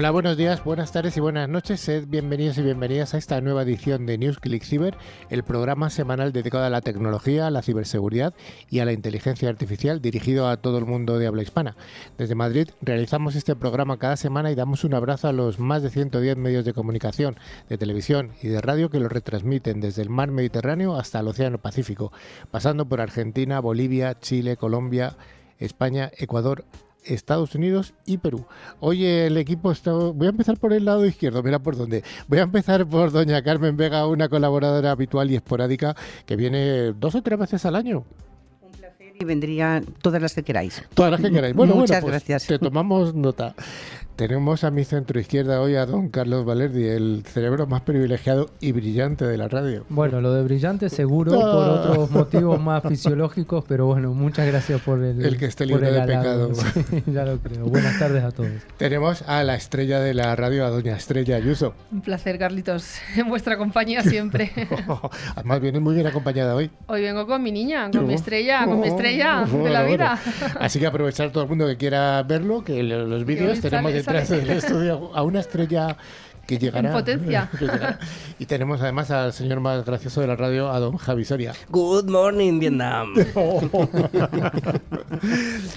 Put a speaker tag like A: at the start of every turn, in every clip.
A: Hola, buenos días, buenas tardes y buenas noches. Sed bienvenidos y bienvenidas a esta nueva edición de News Click Cyber, el programa semanal dedicado a la tecnología, a la ciberseguridad y a la inteligencia artificial dirigido a todo el mundo de habla hispana. Desde Madrid realizamos este programa cada semana y damos un abrazo a los más de 110 medios de comunicación, de televisión y de radio que lo retransmiten desde el mar Mediterráneo hasta el Océano Pacífico, pasando por Argentina, Bolivia, Chile, Colombia, España, Ecuador, Estados Unidos y Perú. Hoy el equipo está... Voy a empezar por el lado izquierdo, mira por dónde. Voy a empezar por doña Carmen Vega, una colaboradora habitual y esporádica que viene dos o tres veces al año
B: y vendría todas las que queráis.
A: Todas las que queráis. Bueno,
B: Muchas
A: bueno, pues
B: gracias.
A: Te tomamos nota. Tenemos a mi centro izquierda hoy a don Carlos Valerdi, el cerebro más privilegiado y brillante de la radio.
C: Bueno, lo de brillante seguro por otros motivos más fisiológicos, pero bueno, muchas gracias por el
A: El que esté libre de pecado.
C: Sí, ya lo creo. Buenas tardes a todos.
A: Tenemos a la estrella de la radio, a doña Estrella Ayuso.
D: Un placer, Carlitos, en vuestra compañía siempre.
A: Además, viene muy bien acompañada hoy.
D: Hoy vengo con mi niña, con mi
A: Oh.
D: estrella, con mi estrella de
A: Bueno,
D: la
A: bueno.
D: vida.
A: Así que aprovechar todo el mundo que quiera verlo, que lo- los vídeos tenemos
D: sale,
A: detrás del estudio a una estrella que llegará.
D: En potencia.
A: que llegará. Y tenemos además al señor más gracioso de la radio, a don Javi Soria.
E: Good morning, Vietnam.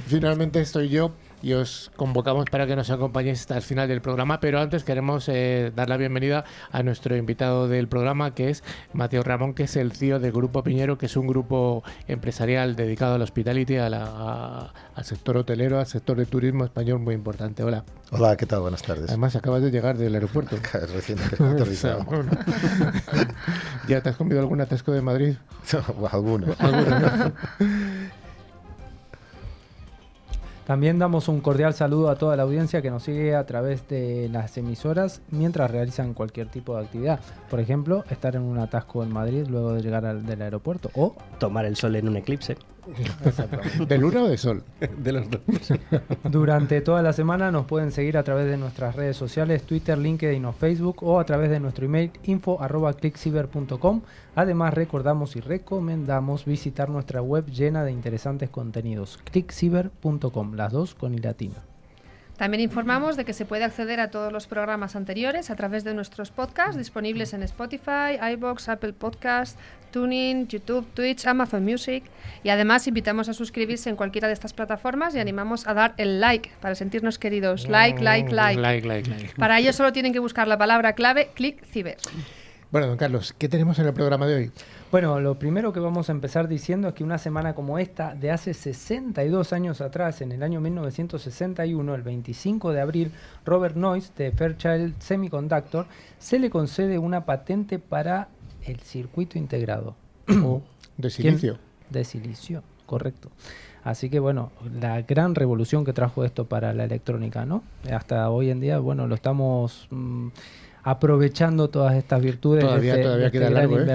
A: Finalmente estoy yo y os convocamos para que nos acompañéis hasta el final del programa, pero antes queremos eh, dar la bienvenida a nuestro invitado del programa, que es Mateo Ramón, que es el CEO de Grupo Piñero, que es un grupo empresarial dedicado al hospitality, a la- a- al sector hotelero, al sector de turismo español muy importante. Hola.
F: Hola, ¿qué tal? Buenas tardes.
A: Además, acabas de llegar del aeropuerto.
F: Recién aterrizado.
A: ¿Ya te has comido algún atasco de Madrid?
F: Alguno.
A: ¿Alguno, no?
C: También damos un cordial saludo a toda la audiencia que nos sigue a través de las emisoras mientras realizan cualquier tipo de actividad. Por ejemplo, estar en un atasco en Madrid luego de llegar al, del aeropuerto o
E: Tomar el sol en un eclipse.
A: ¿De luna o de sol?
E: De los dos.
C: Durante toda la semana nos pueden seguir a través de nuestras redes sociales, Twitter, LinkedIn o Facebook o a través de nuestro email info.clickciber.com. Además recordamos y recomendamos visitar nuestra web llena de interesantes contenidos, clickciber.com, las dos con latina.
D: También informamos de que se puede acceder a todos los programas anteriores a través de nuestros podcasts disponibles en Spotify, iBox, Apple Podcasts, Tuning, YouTube, Twitch, Amazon Music. Y además invitamos a suscribirse en cualquiera de estas plataformas y animamos a dar el like para sentirnos queridos. Like, like, like.
A: Like, like, like.
D: Para ello solo tienen que buscar la palabra clave click ciber.
A: Bueno, don Carlos, ¿qué tenemos en el programa de hoy?
C: Bueno, lo primero que vamos a empezar diciendo es que una semana como esta, de hace 62 años atrás, en el año 1961, el 25 de abril, Robert Noyce de Fairchild Semiconductor se le concede una patente para el circuito integrado
A: O de silicio.
C: de silicio, correcto. Así que bueno, la gran revolución que trajo esto para la electrónica, ¿no? Hasta hoy en día, bueno, lo estamos mm, aprovechando todas estas virtudes
A: Todavía-
C: de este,
A: todavía
C: de este gran
A: largo, ¿eh?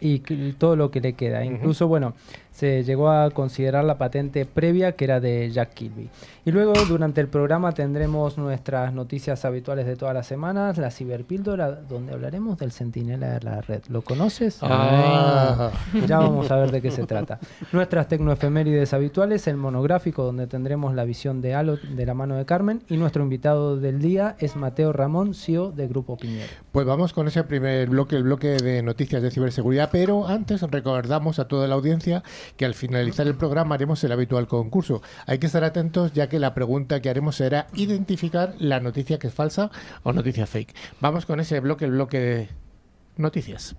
C: y todo lo que le queda. Incluso, bueno, se llegó a considerar la patente previa que era de Jack Kilby. Y luego durante el programa tendremos nuestras noticias habituales de todas las semanas, la ciberpíldora, donde hablaremos del centinela de la red. ¿Lo conoces?
A: Ah.
C: Ya vamos a ver de qué se trata. Nuestras tecnoefemérides habituales, el monográfico donde tendremos la visión de Halo de la mano de Carmen y nuestro invitado del día es Mateo Ramón, CEO de Grupo Piñero.
A: Pues vamos con ese primer bloque, el bloque de noticias de ciberseguridad, pero antes recordamos a toda la audiencia que al finalizar el programa haremos el habitual concurso. Hay que estar atentos ya que la pregunta que haremos será identificar la noticia que es falsa o noticia fake. Vamos con ese bloque, el bloque de noticias.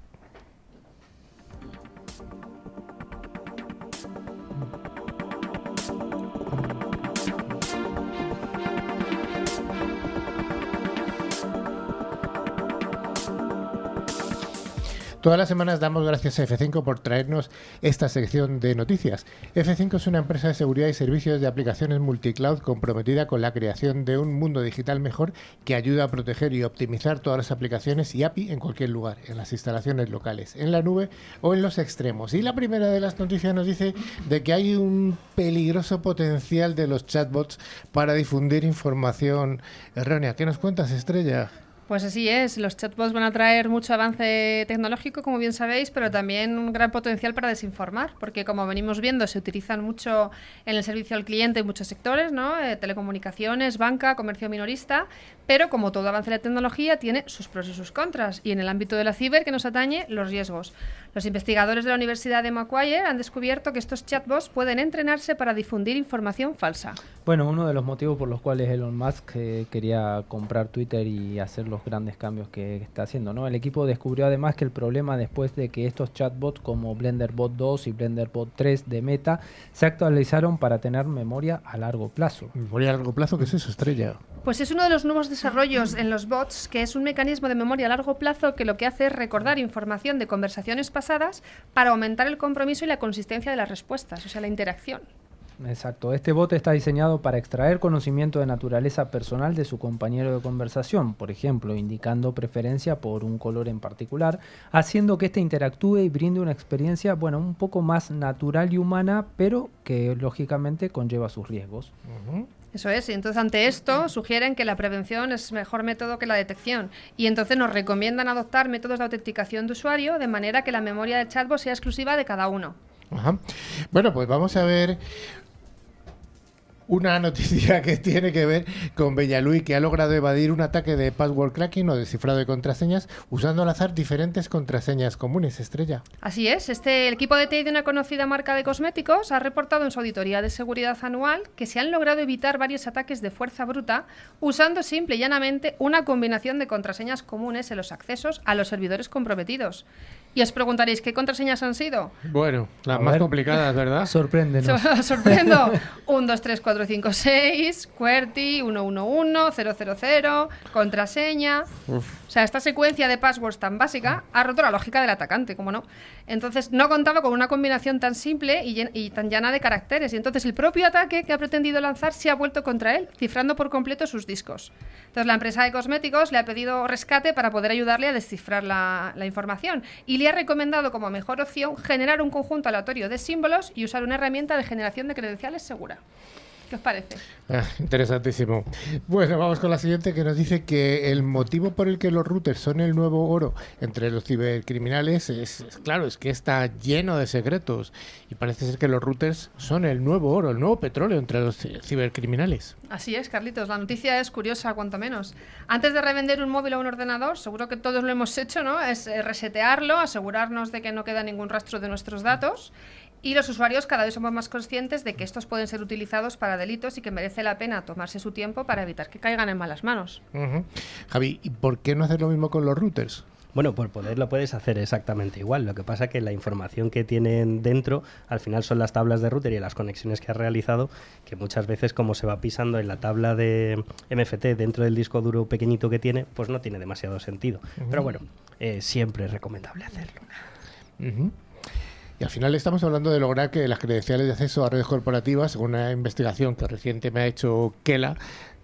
A: Todas las semanas damos gracias a F5 por traernos esta sección de noticias. F5 es una empresa de seguridad y servicios de aplicaciones multicloud comprometida con la creación de un mundo digital mejor que ayuda a proteger y optimizar todas las aplicaciones y API en cualquier lugar, en las instalaciones locales, en la nube o en los extremos. Y la primera de las noticias nos dice de que hay un peligroso potencial de los chatbots para difundir información errónea. ¿Qué nos cuentas, Estrella?
D: Pues así es, los chatbots van a traer mucho avance tecnológico, como bien sabéis, pero también un gran potencial para desinformar, porque como venimos viendo, se utilizan mucho en el servicio al cliente en muchos sectores, ¿no? Eh, telecomunicaciones, banca, comercio minorista, pero como todo avance de la tecnología, tiene sus pros y sus contras, y en el ámbito de la ciber que nos atañe, los riesgos. Los investigadores de la Universidad de Macquarie han descubierto que estos chatbots pueden entrenarse para difundir información falsa.
C: Bueno, uno de los motivos por los cuales Elon Musk eh, quería comprar Twitter y hacer los grandes cambios que está haciendo, ¿no? El equipo descubrió además que el problema después de que estos chatbots como BlenderBot 2 y BlenderBot 3 de Meta se actualizaron para tener memoria a largo plazo.
A: Memoria a largo plazo, ¿qué es eso, Estrella?
D: Pues es uno de los nuevos desarrollos en los bots, que es un mecanismo de memoria a largo plazo que lo que hace es recordar información de conversaciones pasadas para aumentar el compromiso y la consistencia de las respuestas, o sea, la interacción.
C: Exacto, este bot está diseñado para extraer conocimiento de naturaleza personal de su compañero de conversación, por ejemplo, indicando preferencia por un color en particular, haciendo que éste interactúe y brinde una experiencia, bueno, un poco más natural y humana, pero que lógicamente conlleva sus riesgos.
D: Eso es, y entonces ante esto sugieren que la prevención es mejor método que la detección y entonces nos recomiendan adoptar métodos de autenticación de usuario de manera que la memoria del chatbot sea exclusiva de cada uno.
A: Ajá. Bueno, pues vamos a ver una noticia que tiene que ver con Bellalui, que ha logrado evadir un ataque de password cracking o descifrado de contraseñas usando al azar diferentes contraseñas comunes. Estrella.
D: Así es, este, el equipo de TI de una conocida marca de cosméticos ha reportado en su auditoría de seguridad anual que se han logrado evitar varios ataques de fuerza bruta usando simple y llanamente una combinación de contraseñas comunes en los accesos a los servidores comprometidos. Y os preguntaréis, ¿qué contraseñas han sido?
A: Bueno, las
C: A
A: más
C: ver.
A: complicadas, ¿verdad?
C: Sorpréndenos.
D: Os sorprendo. 1, 2, 3, 4, 5, 6, QWERTY, 111, 000, contraseña. O sea, esta secuencia de passwords tan básica ha roto la lógica del atacante, como no. Entonces, no contaba con una combinación tan simple y, y tan llana de caracteres. Y entonces, el propio ataque que ha pretendido lanzar se ha vuelto contra él, cifrando por completo sus discos. Entonces, la empresa de cosméticos le ha pedido rescate para poder ayudarle a descifrar la, la información. Y le ha recomendado como mejor opción generar un conjunto aleatorio de símbolos y usar una herramienta de generación de credenciales segura. ¿Qué os parece?
A: Ah, interesantísimo. Bueno, vamos con la siguiente que nos dice que el motivo por el que los routers son el nuevo oro entre los cibercriminales es, es- claro, es que está lleno de secretos y parece ser que los routers son el nuevo oro, el nuevo petróleo entre los ci- cibercriminales.
D: Así es, Carlitos. La noticia es curiosa, cuanto menos. Antes de revender un móvil o un ordenador, seguro que todos lo hemos hecho, ¿no? Es eh, resetearlo, asegurarnos de que no queda ningún rastro de nuestros datos. Y los usuarios cada vez somos más conscientes de que estos pueden ser utilizados para delitos y que merece la pena tomarse su tiempo para evitar que caigan en malas manos.
A: Ujú. Javi, ¿y por qué no hacer lo mismo con los routers?
E: Bueno, por poder lo puedes hacer exactamente igual. Lo que pasa que la información que tienen dentro al final son las tablas de router y las conexiones que has realizado, que muchas veces como se va pisando en la tabla de MFT dentro del disco duro pequeñito que tiene, pues no tiene demasiado sentido. Pero bueno, eh, siempre es recomendable hacerlo.
A: Y al final estamos hablando de lograr que las credenciales de acceso a redes corporativas, según una investigación que reciente me ha hecho Kela,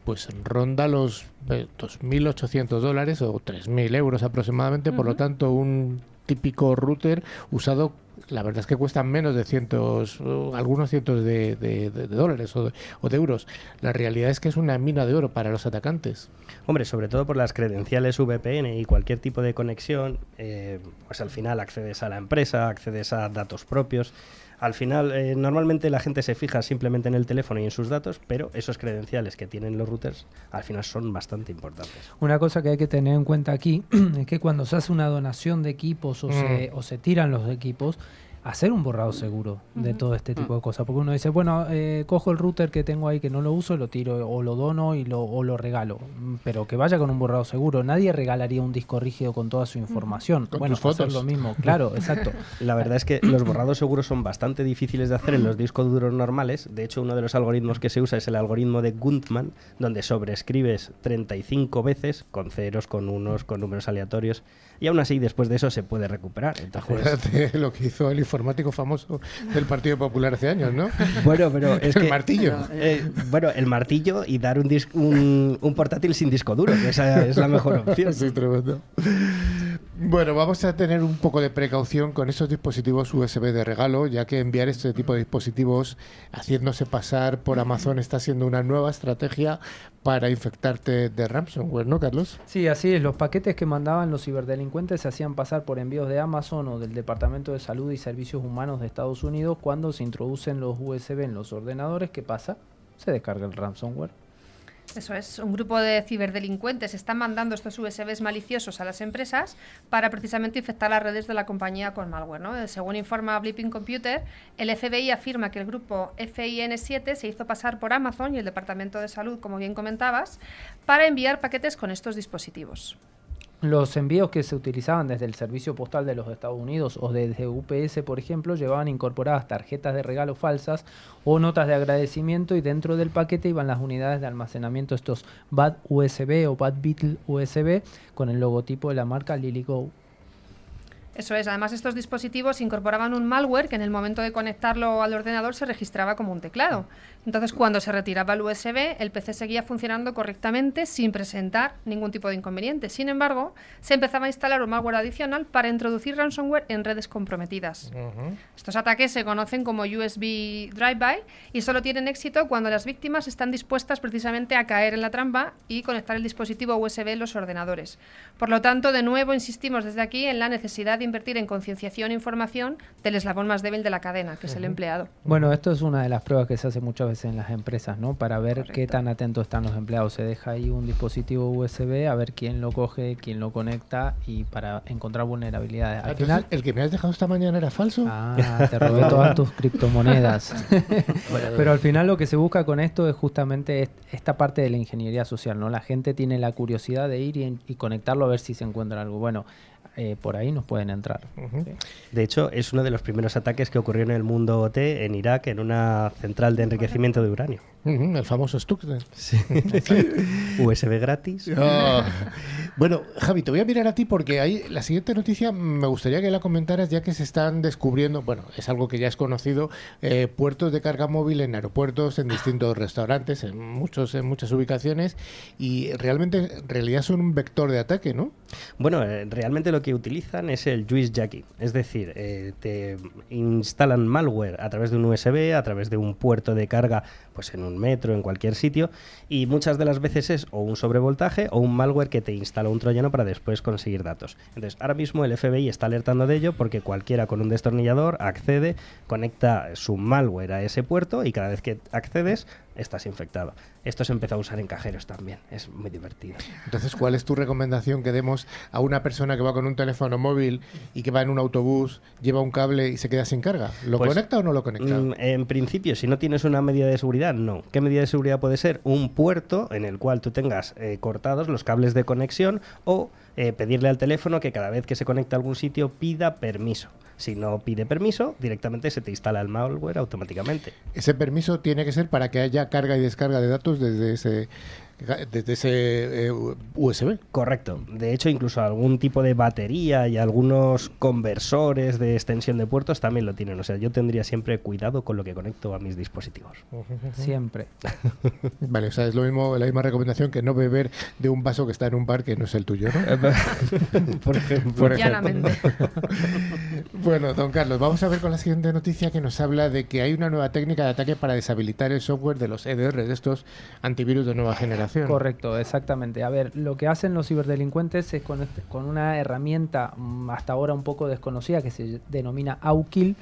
A: pues ronda los eh, 2.800 dólares o 3.000 euros aproximadamente. Por lo tanto, un típico router usado, la verdad es que cuestan menos de cientos, o algunos cientos de- de dólares o de, o de euros. La realidad es que es una mina de oro para los atacantes.
E: Hombre, sobre todo por las credenciales VPN y cualquier tipo de conexión, eh, pues al final accedes a la empresa, accedes a datos propios. Al final, eh, normalmente la gente se fija simplemente en el teléfono y en sus datos, pero esos credenciales que tienen los routers al final son bastante importantes.
C: Una cosa que hay que tener en cuenta aquí es que cuando se hace una donación de equipos o, se, o se tiran los equipos, hacer un borrado seguro de todo este tipo de cosas. Porque uno dice, bueno, eh, cojo el router que tengo ahí que no lo uso, lo tiro o lo dono y lo, o lo regalo. Mm, Pero que vaya con un borrado seguro. Nadie regalaría un disco rígido con toda su información.
A: Con
C: bueno,
A: tus fotos.
C: hacer lo mismo. Claro, exacto.
E: La verdad es que los borrados seguros son bastante difíciles de hacer en los discos duros normales. De hecho, uno de los algoritmos que se usa es el algoritmo de Guntman, donde sobreescribes 35 veces con ceros, con unos, con números aleatorios. Y aún así, después de eso se puede recuperar. Entonces,
A: Acuérdate lo que hizo el informático famoso del Partido Popular hace años, ¿no?
E: bueno, pero es
A: el
E: que-
A: martillo.
E: Eh, bueno, el martillo y dar un, dis- un, un portátil sin disco duro, que esa es la mejor opción.
A: Sí, tremendo. Bueno, vamos a tener un poco de precaución con esos dispositivos USB de regalo, ya que enviar este tipo de dispositivos haciéndose pasar por Amazon está siendo una nueva estrategia para infectarte de ransomware, ¿no, Carlos?
C: Sí, así es. Los paquetes que mandaban los ciberdelincuentes se hacían pasar por envíos de Amazon o del Departamento de Salud y Servicios Humanos de Estados Unidos cuando se introducen los USB en los ordenadores. ¿Qué pasa? Se descarga el ransomware.
D: Eso es, un grupo de ciberdelincuentes están mandando estos USBs maliciosos a las empresas para precisamente infectar las redes de la compañía con malware. ¿no? Eh, Según informa Blipping Computer, el FBI afirma que el grupo FIN7 se hizo pasar por Amazon y el Departamento de Salud, como bien comentabas, para enviar paquetes con estos dispositivos.
C: Los envíos que se utilizaban desde el Servicio Postal de los Estados Unidos o desde UPS, por ejemplo, llevaban incorporadas tarjetas de regalo falsas o notas de agradecimiento y dentro del paquete iban las unidades de almacenamiento, estos BAD USB o BAD Beetle USB con el logotipo de la marca LilyGo.
D: Eso es, además estos dispositivos incorporaban un malware que en el momento de conectarlo al ordenador se registraba como un teclado. Entonces, cuando se retiraba el USB, el PC seguía funcionando correctamente sin presentar ningún tipo de inconveniente. Sin embargo, se empezaba a instalar un malware adicional para introducir ransomware en redes comprometidas. Estos ataques se conocen como USB Drive-by y solo tienen éxito cuando las víctimas están dispuestas precisamente a caer en la trampa y conectar el dispositivo USB en los ordenadores. Por lo tanto, de nuevo insistimos desde aquí en la necesidad de invertir en concienciación e información del eslabón más débil de la cadena, que es el empleado.
C: Bueno, esto es una de las pruebas que se hace muchas veces en las empresas, ¿no? Para ver qué tan atentos están los empleados. Se deja ahí un dispositivo USB a ver quién lo coge, quién lo conecta y para encontrar vulnerabilidades. Al
A: Entonces,
C: final,
A: ¿El que me has dejado esta mañana era falso?
C: Ah, te robé todas tus criptomonedas. Pero al final lo que se busca con esto es justamente est- esta parte de la ingeniería social, ¿no? La gente tiene la curiosidad de ir y, y conectarlo a ver si se encuentra algo. Bueno, eh, por ahí nos pueden entrar. Sí.
E: De hecho, es uno de los primeros ataques que ocurrió en el mundo OT en Irak, en una central de enriquecimiento de uranio.
A: El famoso Stuxnet.
E: USB gratis.
A: Ah. Bueno, Javi, te voy a mirar a ti porque ahí la siguiente noticia me gustaría que la comentaras ya que se están descubriendo, bueno, es algo que ya es conocido, eh, puertos de carga móvil en aeropuertos, en distintos restaurantes, en muchos, en muchas ubicaciones y realmente en realidad son un vector de ataque, ¿no?
E: Bueno, eh, realmente lo que utilizan es el Jacking, es decir, eh, te instalan malware a través de un USB, a través de un puerto de carga, pues en un metro, en cualquier sitio, y muchas de las veces es o un sobrevoltaje o un malware que te instala un troyano para después conseguir datos. Entonces, ahora mismo el FBI está alertando de ello porque cualquiera con un destornillador accede, conecta su malware a ese puerto y cada vez que accedes estás infectado. Esto se empezó a usar en cajeros también, es muy divertido.
A: Entonces, ¿cuál es tu recomendación que demos a una persona que va con un teléfono móvil y que va en un autobús, lleva un cable y se queda sin carga? ¿Lo
E: Pues,
A: conecta o no lo conecta?
E: Mm, en principio, si no tienes una medida de seguridad, no. ¿Qué medida de seguridad puede ser? Un puerto en el cual tú tengas eh, cortados los cables de conexión o eh, pedirle al teléfono que cada vez que se conecta a algún sitio pida permiso. Si no pide permiso, directamente se te instala el malware automáticamente.
A: Ese permiso tiene que ser para que haya carga y descarga de datos desde ese, desde ese eh, USB.
E: Correcto. De hecho, incluso algún tipo de batería y algunos conversores de extensión de puertos también lo tienen. O sea, yo tendría siempre cuidado con lo que conecto a mis dispositivos.
C: Siempre.
A: Vale, o sea, es lo mismo, la misma recomendación que no beber de un vaso que está en un bar que no es el tuyo, ¿no?
E: Por ejemplo.
A: Por ejemplo.
D: Llanamente.
A: Bueno, don Carlos, vamos a ver con la siguiente noticia que nos habla de que hay una nueva técnica de ataque para deshabilitar el software de los EDR, de estos antivirus de nueva generación.
C: Correcto, exactamente. A ver, lo que hacen los ciberdelincuentes es con, este- con una herramienta mm, hasta ahora un poco desconocida que se denomina AUKIL,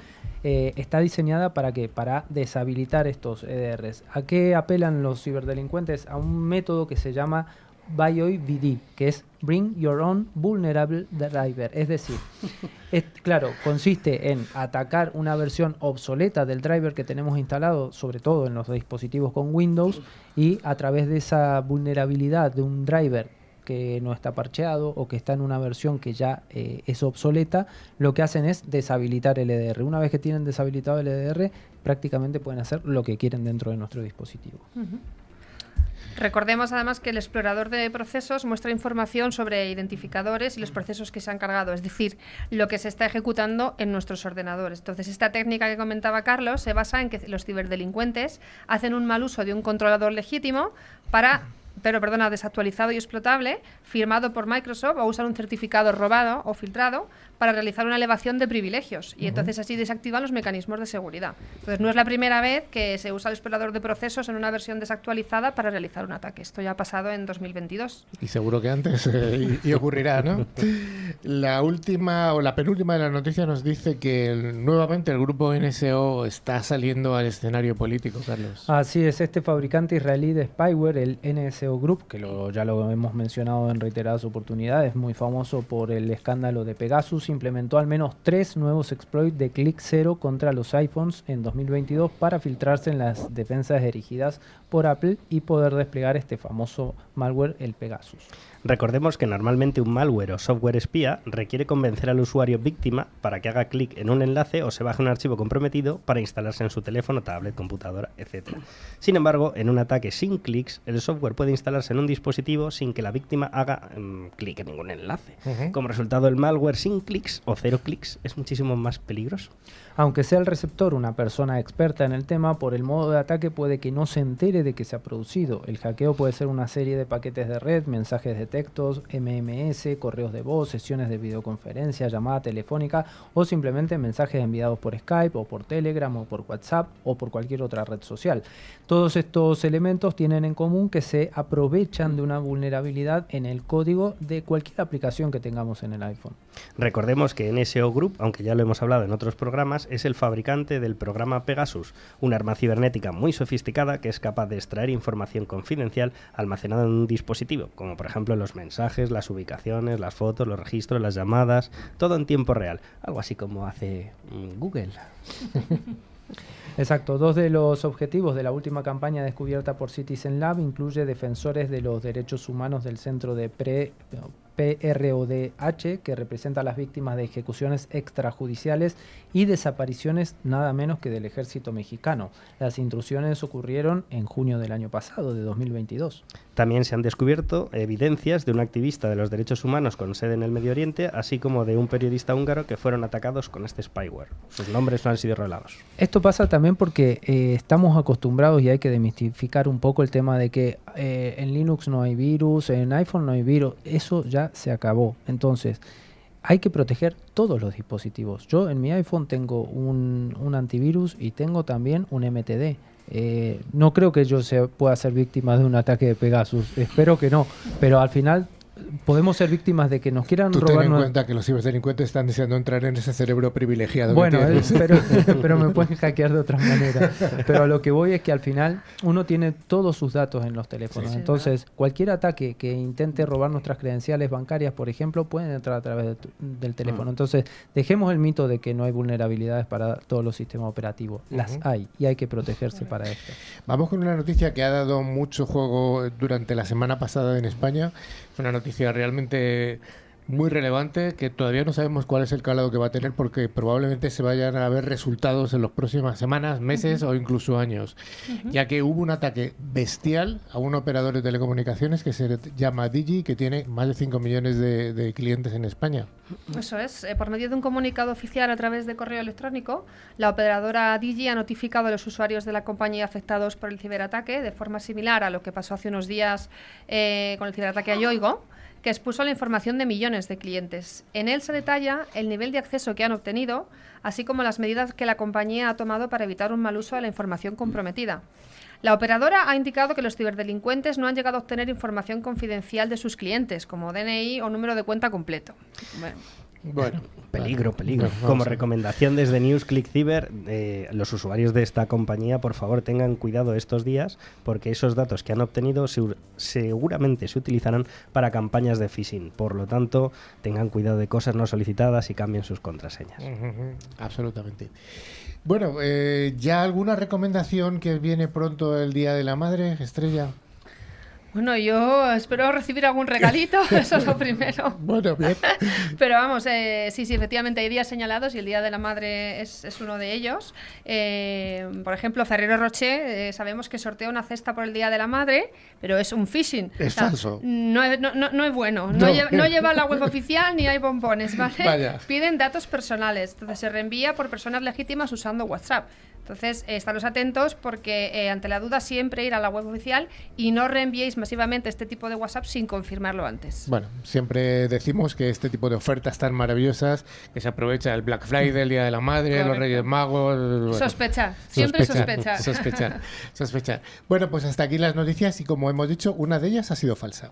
C: eh, está diseñada para que para deshabilitar estos EDRs. ¿A qué apelan los ciberdelincuentes? A un método que se llama BioIVD, que es Bring Your Own Vulnerable Driver. Es decir, es, claro, consiste en atacar una versión obsoleta del driver que tenemos instalado, sobre todo en los dispositivos con Windows, y a través de esa vulnerabilidad de un driver que no está parcheado o que está en una versión que ya eh, es obsoleta, lo que hacen es deshabilitar el EDR. Una vez que tienen deshabilitado el EDR, prácticamente pueden hacer lo que quieren dentro de nuestro dispositivo.
D: Recordemos además que el explorador de procesos muestra información sobre identificadores y los procesos que se han cargado, es decir, lo que se está ejecutando en nuestros ordenadores. Entonces, esta técnica que comentaba Carlos se basa en que los ciberdelincuentes hacen un mal uso de un controlador legítimo para pero perdona, desactualizado y explotable, firmado por Microsoft o usar un certificado robado o filtrado para realizar una elevación de privilegios y entonces así desactivan los mecanismos de seguridad. Entonces no es la primera vez que se usa el explorador de procesos en una versión desactualizada para realizar un ataque. Esto ya ha pasado en 2022.
A: Y seguro que antes eh, y, y ocurrirá, ¿no? La última o la penúltima de la noticia nos dice que el- nuevamente el grupo NSO está saliendo al escenario político, Carlos.
C: Así es, este fabricante israelí de spyware, el NSO Group, que lo- ya lo hemos mencionado en reiteradas oportunidades, muy famoso por el escándalo de Pegasus, implementó al menos tres nuevos exploits de clic cero contra los iPhones en 2022 para filtrarse en las defensas dirigidas por Apple y poder desplegar este famoso malware, el Pegasus.
E: Recordemos que normalmente un malware o software espía requiere convencer al usuario víctima para que haga clic en un enlace o se baje un archivo comprometido para instalarse en su teléfono, tablet, computadora, etc. Sin embargo, en un ataque sin clics, el software puede instalarse en un dispositivo sin que la víctima haga mm, clic en ningún enlace. Como resultado, el malware sin clics o cero clics es muchísimo más peligroso.
C: Aunque sea el receptor una persona experta en el tema, por el modo de ataque puede que no se entere de que se ha producido. El hackeo puede ser una serie de paquetes de red, mensajes de textos, MMS, correos de voz, sesiones de videoconferencia, llamada telefónica o simplemente mensajes enviados por Skype o por Telegram o por WhatsApp o por cualquier otra red social. Todos estos elementos tienen en común que se aprovechan de una vulnerabilidad en el código de cualquier aplicación que tengamos en el iPhone.
E: Recordemos que NSO Group, aunque ya lo hemos hablado en otros programas, es el fabricante del programa Pegasus, una arma cibernética muy sofisticada que es capaz de extraer información confidencial almacenada en un dispositivo, como por ejemplo los mensajes, las ubicaciones, las fotos, los registros, las llamadas, todo en tiempo real, algo así como hace mm, Google.
C: Exacto, dos de los objetivos de la última campaña descubierta por Citizen Lab incluye defensores de los derechos humanos del centro de pre- PRODH, que representa a las víctimas de ejecuciones extrajudiciales y desapariciones nada menos que del ejército mexicano. Las intrusiones ocurrieron en junio del año pasado, de 2022.
E: También se han descubierto evidencias de un activista de los derechos humanos con sede en el Medio Oriente, así como de un periodista húngaro que fueron atacados con este spyware. Sus nombres no han sido revelados.
C: Esto pasa también porque eh, estamos acostumbrados y hay que demistificar un poco el tema de que eh, en Linux no hay virus, en iPhone no hay virus. Eso ya se acabó. Entonces, hay que proteger todos los dispositivos. Yo en mi iPhone tengo un, antivirus y tengo también un MTD. Eh, no creo que yo se pueda ser víctima de un ataque de Pegasus. Espero que no. Pero al final podemos ser víctimas de que nos quieran
A: Tú ten
C: robar
A: en
C: nue-
A: cuenta que los ciberdelincuentes están deseando entrar en ese cerebro privilegiado.
C: bueno, eh, pero, pero me pueden hackear de otras maneras. Pero a lo que voy es que al final uno tiene todos sus datos en los teléfonos.
D: Sí, sí.
C: Entonces, cualquier ataque que intente robar nuestras credenciales bancarias, por ejemplo, pueden entrar a través de tu- del teléfono. Entonces, dejemos el mito de que no hay vulnerabilidades para todos los sistemas operativos. Las hay y hay que protegerse para esto.
A: Vamos con una noticia que ha dado mucho juego durante la semana pasada en España. Una noticia realmente muy relevante que todavía no sabemos cuál es el calado que va a tener porque probablemente se vayan a ver resultados en las próximas semanas, meses o incluso años. Ya que hubo un ataque bestial a un operador de telecomunicaciones que se llama Digi que tiene más de 5 millones de, de clientes en España.
D: Eso es. eh, por medio de un comunicado oficial a través de correo electrónico, la operadora Digi ha notificado a los usuarios de la compañía afectados por el ciberataque de forma similar a lo que pasó hace unos días eh, con el ciberataque a Yoigo, que expuso la información de millones de clientes. En él se detalla el nivel de acceso que han obtenido, así como las medidas que la compañía ha tomado para evitar un mal uso de la información comprometida. La operadora ha indicado que los ciberdelincuentes no han llegado a obtener información confidencial de sus clientes, como DNI o número de cuenta completo. Bueno,
E: Peligro, peligro.
A: Bueno,
E: Como recomendación desde News Click Cyber, eh, los usuarios de esta compañía, por favor, tengan cuidado estos días, porque esos datos que han obtenido segu- seguramente se utilizarán para campañas de phishing. Por lo tanto, tengan cuidado de cosas no solicitadas y cambien sus contraseñas.
A: Absolutamente. Bueno, eh, ¿ya alguna recomendación que viene pronto el Día de la Madre, Estrella?
D: Bueno, yo espero recibir algún regalito, eso es lo primero.
A: Bueno, bien.
D: Pero vamos, eh, sí, sí, efectivamente hay días señalados y el Día de la Madre es, es uno de ellos. Eh, por ejemplo, Ferrero Rocher, eh, sabemos que sortea una cesta por el Día de la Madre, pero es un phishing.
A: Es falso.
D: No es, no, no- no es bueno, no,
A: No.
D: lleva, no lleva la web oficial ni hay bombones, ¿vale?
A: Vaya.
D: Piden datos personales, entonces se reenvía por personas legítimas usando WhatsApp. Entonces, eh, estaros atentos porque eh, ante la duda siempre ir a la web oficial y no reenviéis masivamente este tipo de WhatsApp sin confirmarlo antes.
A: Bueno, siempre decimos que este tipo de ofertas tan maravillosas, que se aprovecha el Black Friday, el Día de la Madre, los. Reyes Magos... bueno,
D: Sospechar, siempre sospechar.
A: Sospechar, sospechar. Bueno, pues hasta aquí las noticias y como hemos dicho, una de ellas ha sido falsa.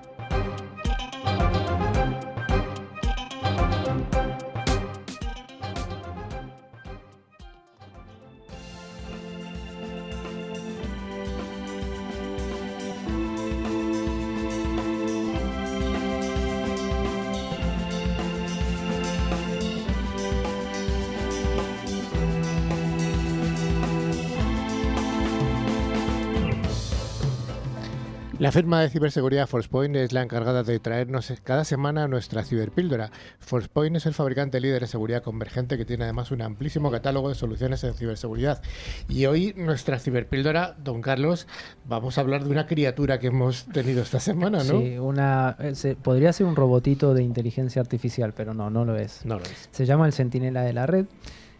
A: La firma de ciberseguridad Forcepoint es la encargada de traernos cada semana nuestra ciberpíldora. Forcepoint es el fabricante líder de seguridad convergente que tiene además un amplísimo catálogo de soluciones en ciberseguridad. Y hoy nuestra ciberpíldora, don Carlos, vamos a hablar de una criatura que hemos tenido esta semana, ¿no?
C: Sí, una, eh, se- podría ser un robotito de inteligencia artificial, pero no, no lo es.
A: No lo es.
C: Se llama el Centinela de la Red.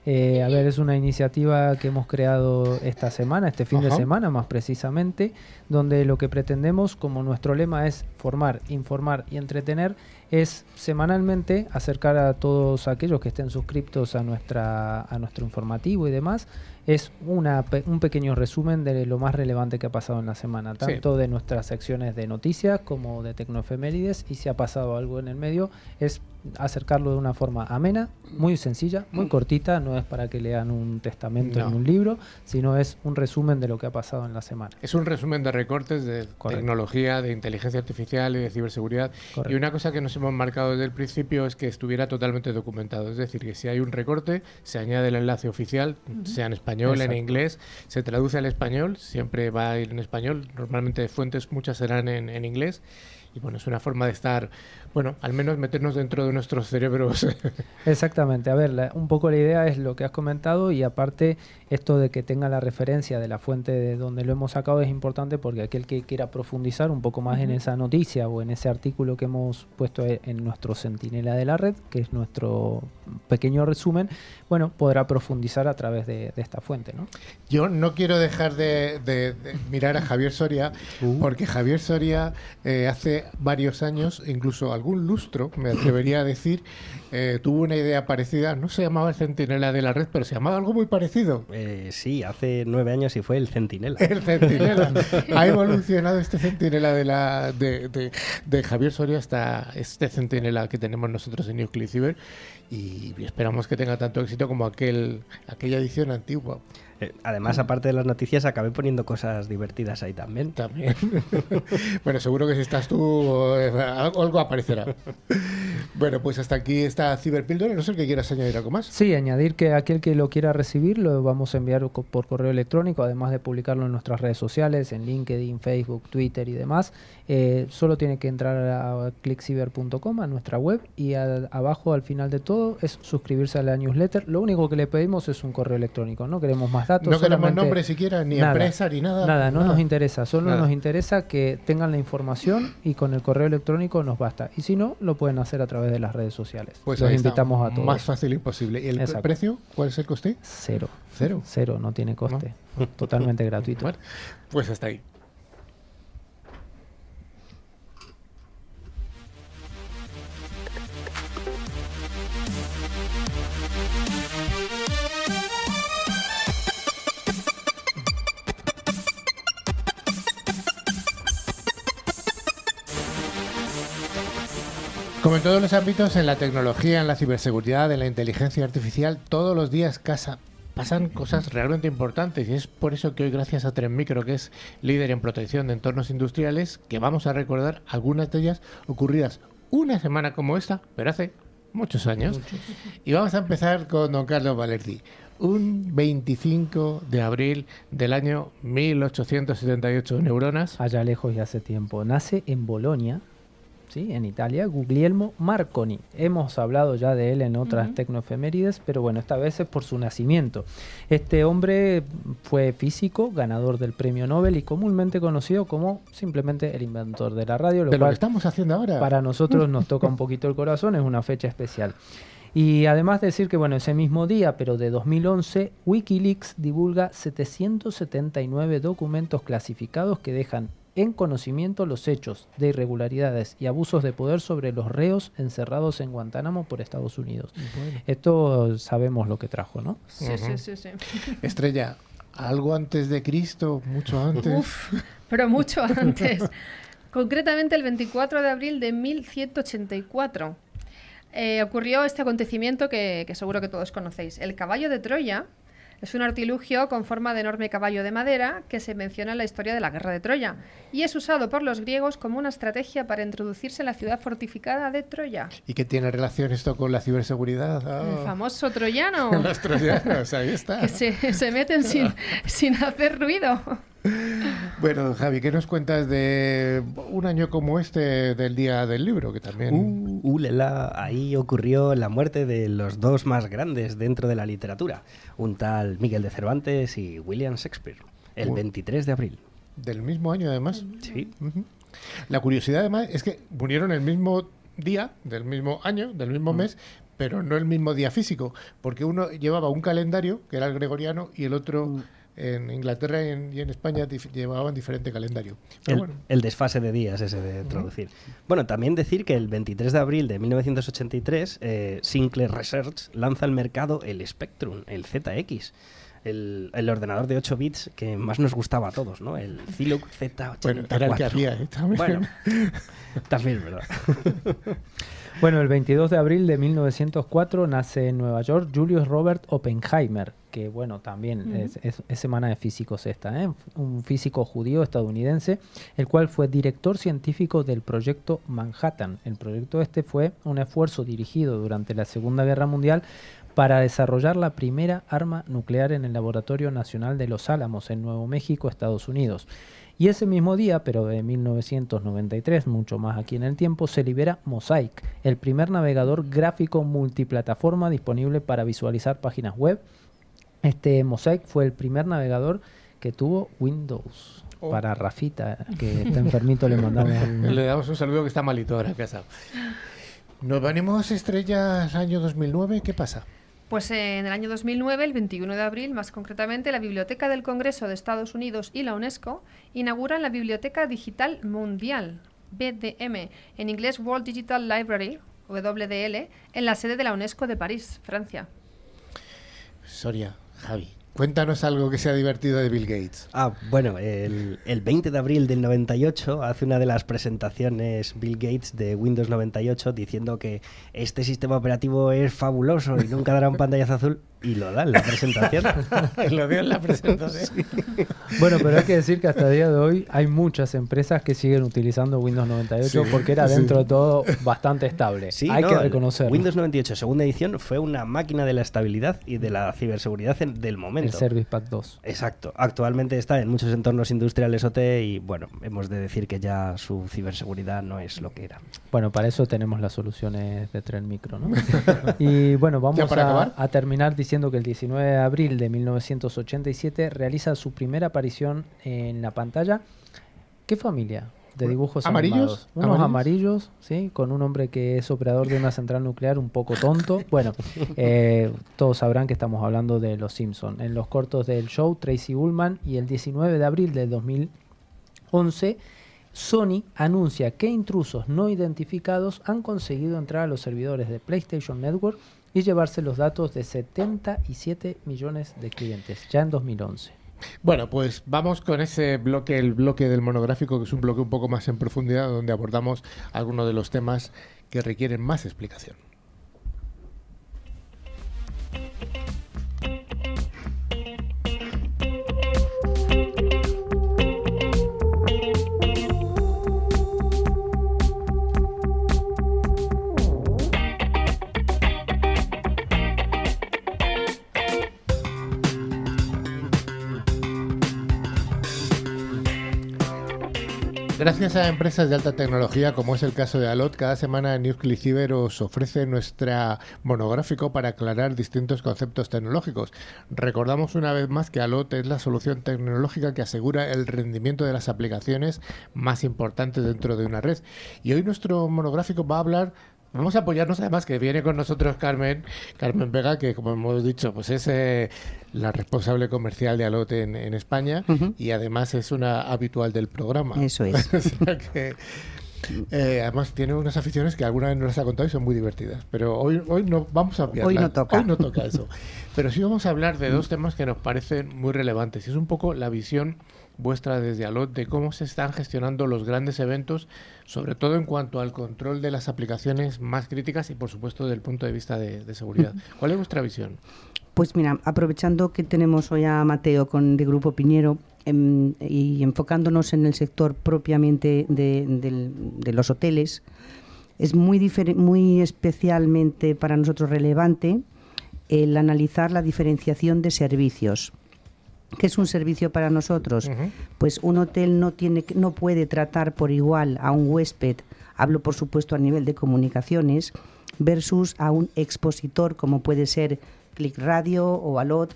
C: Eh, a ver, es una iniciativa que hemos creado esta semana, este fin de semana más precisamente, donde lo que pretendemos, como nuestro lema es formar, informar y entretener, es semanalmente acercar a todos aquellos que estén suscriptos a, nuestra, a nuestro informativo y demás, es una, un pequeño resumen de lo más relevante que ha pasado en la semana,
A: Sí.
C: tanto de nuestras secciones de noticias como de tecnoefemérides, y si ha pasado algo en el medio, es acercarlo de una forma amena, muy sencilla, muy cortita, no es para que lean un testamento
A: No.
C: en un libro, sino es un resumen de lo que ha pasado en la semana.
A: Es un resumen de recortes de
C: Correcto.
A: tecnología, de inteligencia artificial y de ciberseguridad.
C: Correcto.
A: Y una cosa que nos hemos marcado desde el principio es que estuviera totalmente documentado. Es decir, que si hay un recorte, se añade el enlace oficial, sea en español, en
C: Exacto.
A: inglés, se traduce al español, siempre va a ir en español. Normalmente fuentes muchas serán en, en inglés. Y bueno, es una forma de estar, bueno, al menos meternos dentro de nuestros cerebros.
C: Exactamente, a ver, la- un poco la idea es lo que has comentado y aparte esto de que tenga la referencia de la fuente de donde lo hemos sacado es importante porque aquel que quiera profundizar un poco más en esa noticia o en ese artículo que hemos puesto e- en nuestro Centinela de la Red, que es nuestro pequeño resumen, bueno, podrá profundizar a través de, de esta fuente, ¿no?
A: Yo no quiero dejar de, de- de mirar a Javier Soria, porque Javier Soria eh, hace varios años, incluso algún lustro, me atrevería a decir, eh, tuvo una idea parecida. No se llamaba el Centinela de la Red, pero se llamaba algo muy parecido.
E: Eh, sí, hace nueve años y fue el Centinela.
A: El Centinela. ha evolucionado este Centinela de, la, de, de- de Javier Soria hasta este Centinela que tenemos nosotros en Nuclear Cyber y esperamos que tenga tanto éxito como aquel, aquella edición antigua.
E: Eh, además, aparte de las noticias, acabé poniendo cosas divertidas ahí también.
A: También. bueno, seguro que si estás tú, eh, algo algo aparecerá. bueno, pues hasta aquí está Ciberpíldora. No sé que quieras añadir algo más.
C: Sí, añadir que aquel que lo quiera recibir lo vamos a enviar por correo electrónico, además de publicarlo en nuestras redes sociales, en LinkedIn, Facebook, Twitter y demás. Eh, solo tiene que entrar a clickciber.com, a nuestra web, y al- abajo al final de todo es suscribirse a la newsletter. Lo único que le pedimos es un correo electrónico, no queremos más datos.
A: no queremos nombre siquiera, ni
C: Nada.
A: empresa, ni nada.
C: Nada, no nos interesa, solo
A: Nada.
C: nos interesa que tengan la información y con el correo electrónico nos basta. Y si no, lo pueden hacer a través de las redes sociales.
A: Pues
C: Los invitamos a todos.
A: Más fácil imposible. ¿Y el
C: Exacto.
A: precio? ¿Cuál es el coste?
C: Cero.
A: Cero.
C: Cero, no tiene coste. Totalmente gratuito.
A: Bueno, pues hasta ahí. Como en todos los ámbitos, en la tecnología, en la ciberseguridad, en la inteligencia artificial, todos los días casa, pasan cosas realmente importantes y es por eso que hoy gracias a Tren Micro, que es líder en protección de entornos industriales, que vamos a recordar algunas de ellas ocurridas una semana como esta, pero hace muchos años. Y vamos a empezar con don Carlos Valerdi. Un 25 de abril del año 1878 Neuronas.
C: Allá lejos y hace tiempo. Nace en Bolonia ¿sí? en Italia, Guglielmo Marconi. Hemos hablado ya de él en otras
D: Ujú.
C: tecnoefemérides, pero bueno, esta vez es por su nacimiento. Este hombre fue físico, ganador del premio Nobel y comúnmente conocido como simplemente el inventor de la radio, lo
A: lo que
C: cual
A: estamos haciendo ahora.
C: para nosotros nos toca un poquito el corazón, es una fecha especial. Y además decir que, bueno, ese mismo día, pero de 2011, Wikileaks divulga 779 documentos clasificados que dejan en conocimiento los hechos de irregularidades y abusos de poder sobre los reos encerrados en Guantánamo por Estados Unidos. Esto sabemos lo que trajo, ¿no?
D: Sí, sí, sí, sí.
A: Estrella, algo antes de Cristo, mucho antes.
D: Uf, pero mucho antes. Concretamente el 24 de abril de 1184. eh, ocurrió este acontecimiento que, que seguro que todos conocéis. El caballo de Troya es un artilugio con forma de enorme caballo de madera que se menciona en la historia de la guerra de Troya y es usado por los griegos como una estrategia para introducirse en la ciudad fortificada de Troya.
A: ¿Y qué tiene relación esto con la ciberseguridad?
D: El
A: Ah,
D: famoso troyano.
A: Los troyanos, ahí está.
D: que se, se meten sin, sin hacer ruido.
A: Bueno, Javi, ¿qué nos cuentas de un año como este del Día del Libro? Que también...
E: Uh, uh, lela, ahí ocurrió la muerte de los dos más grandes dentro de la literatura, un tal Miguel de Cervantes y William Shakespeare, el
A: Uy.
E: 23 de abril.
A: Del mismo año, además.
E: Sí.
A: La curiosidad, además, es que murieron el mismo día, del mismo año, del mismo mes, pero no el mismo día físico, porque uno llevaba un calendario, que era el gregoriano, y el otro en Inglaterra y en, y en España dif- llevaban diferente calendario. Pero
E: el,
A: bueno,
E: el desfase de días ese de traducir. Bueno, también decir que el 23 de abril de 1983, eh, Sinclair Research lanza al mercado el Spectrum, el ZX. El, el ordenador de 8 bits que más nos gustaba a todos, ¿no? El Zillow Z84.
A: bueno, era el que había, ¿eh? También.
E: Bueno, también verdad.
C: Bueno, el 22 de abril de 1904 nace en Nueva York Julius Robert Oppenheimer, que bueno, también
D: Ujú.
C: es, es- es semana de físicos esta, ¿eh? un físico judío estadounidense, el cual fue director científico del proyecto Manhattan. El proyecto este fue un esfuerzo dirigido durante la Segunda Guerra Mundial para desarrollar la primera arma nuclear en el Laboratorio Nacional de Los Álamos, en Nuevo México, Estados Unidos. Y ese mismo día, pero de 1993, mucho más aquí en el tiempo, se libera Mosaic, el primer navegador gráfico multiplataforma disponible para visualizar páginas web. Este Mosaic fue el primer navegador que tuvo Windows.
A: Oh.
C: Para Rafita, que está enfermito, le mandamos un...
A: Le damos un saludo que está malito ahora en casa. Nos venimos estrellas año 2009, ¿qué pasa?
D: Pues eh, en el año 2009, el 21 de abril, más concretamente, la Biblioteca del Congreso de Estados Unidos y la UNESCO inauguran la Biblioteca Digital Mundial, BDM, en inglés World Digital Library, WDL, en la sede de la UNESCO de París, Francia.
A: Soria, Javi, cuéntanos algo que sea divertido de Bill Gates.
E: Ah, bueno, el, el 20 de abril del 98 hace una de las presentaciones Bill Gates de Windows 98 diciendo que este sistema operativo es fabuloso y nunca dará un pantallazo azul y lo da en la presentación.
A: Lo dio en la presentación.
C: Bueno, pero hay que decir que hasta el día de hoy hay muchas empresas que siguen utilizando Windows 98
A: Sí,
C: porque era
A: sí.
C: dentro de todo bastante estable.
E: Sí,
C: hay
E: no,
C: que reconocerlo.
E: Windows 98 segunda edición fue una máquina de la estabilidad y de la ciberseguridad en- del
C: el
E: momento.
C: Service Pack 2.
E: Exacto. Actualmente está en muchos entornos industriales OT y bueno, hemos de decir que ya su ciberseguridad no es lo que era.
C: Bueno, para eso tenemos las soluciones de Tren Micro, ¿no? y bueno, vamos
A: ¿Ya para
C: a, a terminar diciendo que el 19 de abril de 1987 realiza su primera aparición en la pantalla. ¿Qué familia? De dibujos
A: ¿Amarillos?
C: animados. Unos
A: ¿Amarillos?
C: amarillos, ¿sí? Con un hombre que es operador de una central nuclear un poco tonto. Bueno, eh, todos sabrán que estamos hablando de Los Simpson. En los cortos del show, Tracy Ullman y el 19 de abril del 2011 Sony anuncia que intrusos no identificados han conseguido entrar a los servidores de PlayStation Network y llevarse los datos de 77 millones de clientes, ya en 2011.
A: Bueno, pues vamos con ese bloque, el bloque del monográfico, que es un bloque un poco más en profundidad, donde abordamos algunos de los temas que requieren más explicación. Gracias a empresas de alta tecnología, como es el caso de Alot, cada semana Cyber os ofrece nuestra monográfico para aclarar distintos conceptos tecnológicos. Recordamos una vez más que Alot es la solución tecnológica que asegura el rendimiento de las aplicaciones más importantes dentro de una red. Y hoy nuestro monográfico va a hablar Vamos a apoyarnos además que viene con nosotros Carmen, Carmen Vega, que como hemos dicho, pues es eh, la responsable comercial de Alote en, en España y además es una habitual del programa.
B: Eso es.
A: O sea que, eh, además tiene unas aficiones que alguna vez nos las ha contado y son muy divertidas. Pero hoy, hoy no vamos a obviarlas.
B: Hoy no toca.
A: Hoy no toca eso. Pero sí vamos a hablar de dos temas que nos parecen muy relevantes. Y es un poco la visión vuestra desde Alot de cómo se están gestionando los grandes eventos, sobre todo en cuanto al control de las aplicaciones más críticas y por supuesto desde el punto de vista de, de seguridad. ¿Cuál es vuestra visión?
B: Pues mira, aprovechando que tenemos hoy a Mateo con de Grupo Piñero em, y enfocándonos en el sector propiamente de, del- de los hoteles, es muy, muy especialmente para nosotros relevante el analizar la diferenciación de servicios. ¿Qué es un servicio para nosotros? Pues un hotel no tiene que- no puede tratar por igual a un huésped, hablo por supuesto a nivel de comunicaciones, versus a un expositor como puede ser Click Radio o Alot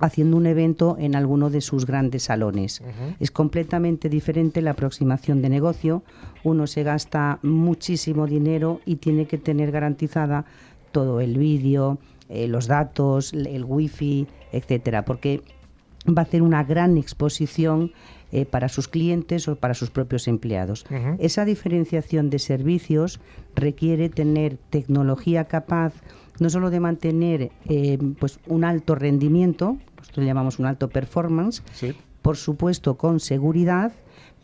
B: haciendo un evento en alguno de sus grandes salones. Es completamente diferente la aproximación de negocio. Uno se gasta muchísimo dinero y tiene que tener garantizada todo el vídeo, eh, los datos, el wifi, etcétera, porque va a hacer una gran exposición eh, para sus clientes o para sus propios empleados. Esa diferenciación de servicios requiere tener tecnología capaz no solo de mantener eh, pues un alto rendimiento, nosotros le llamamos un alto performance,
A: Sí.
B: por supuesto con seguridad,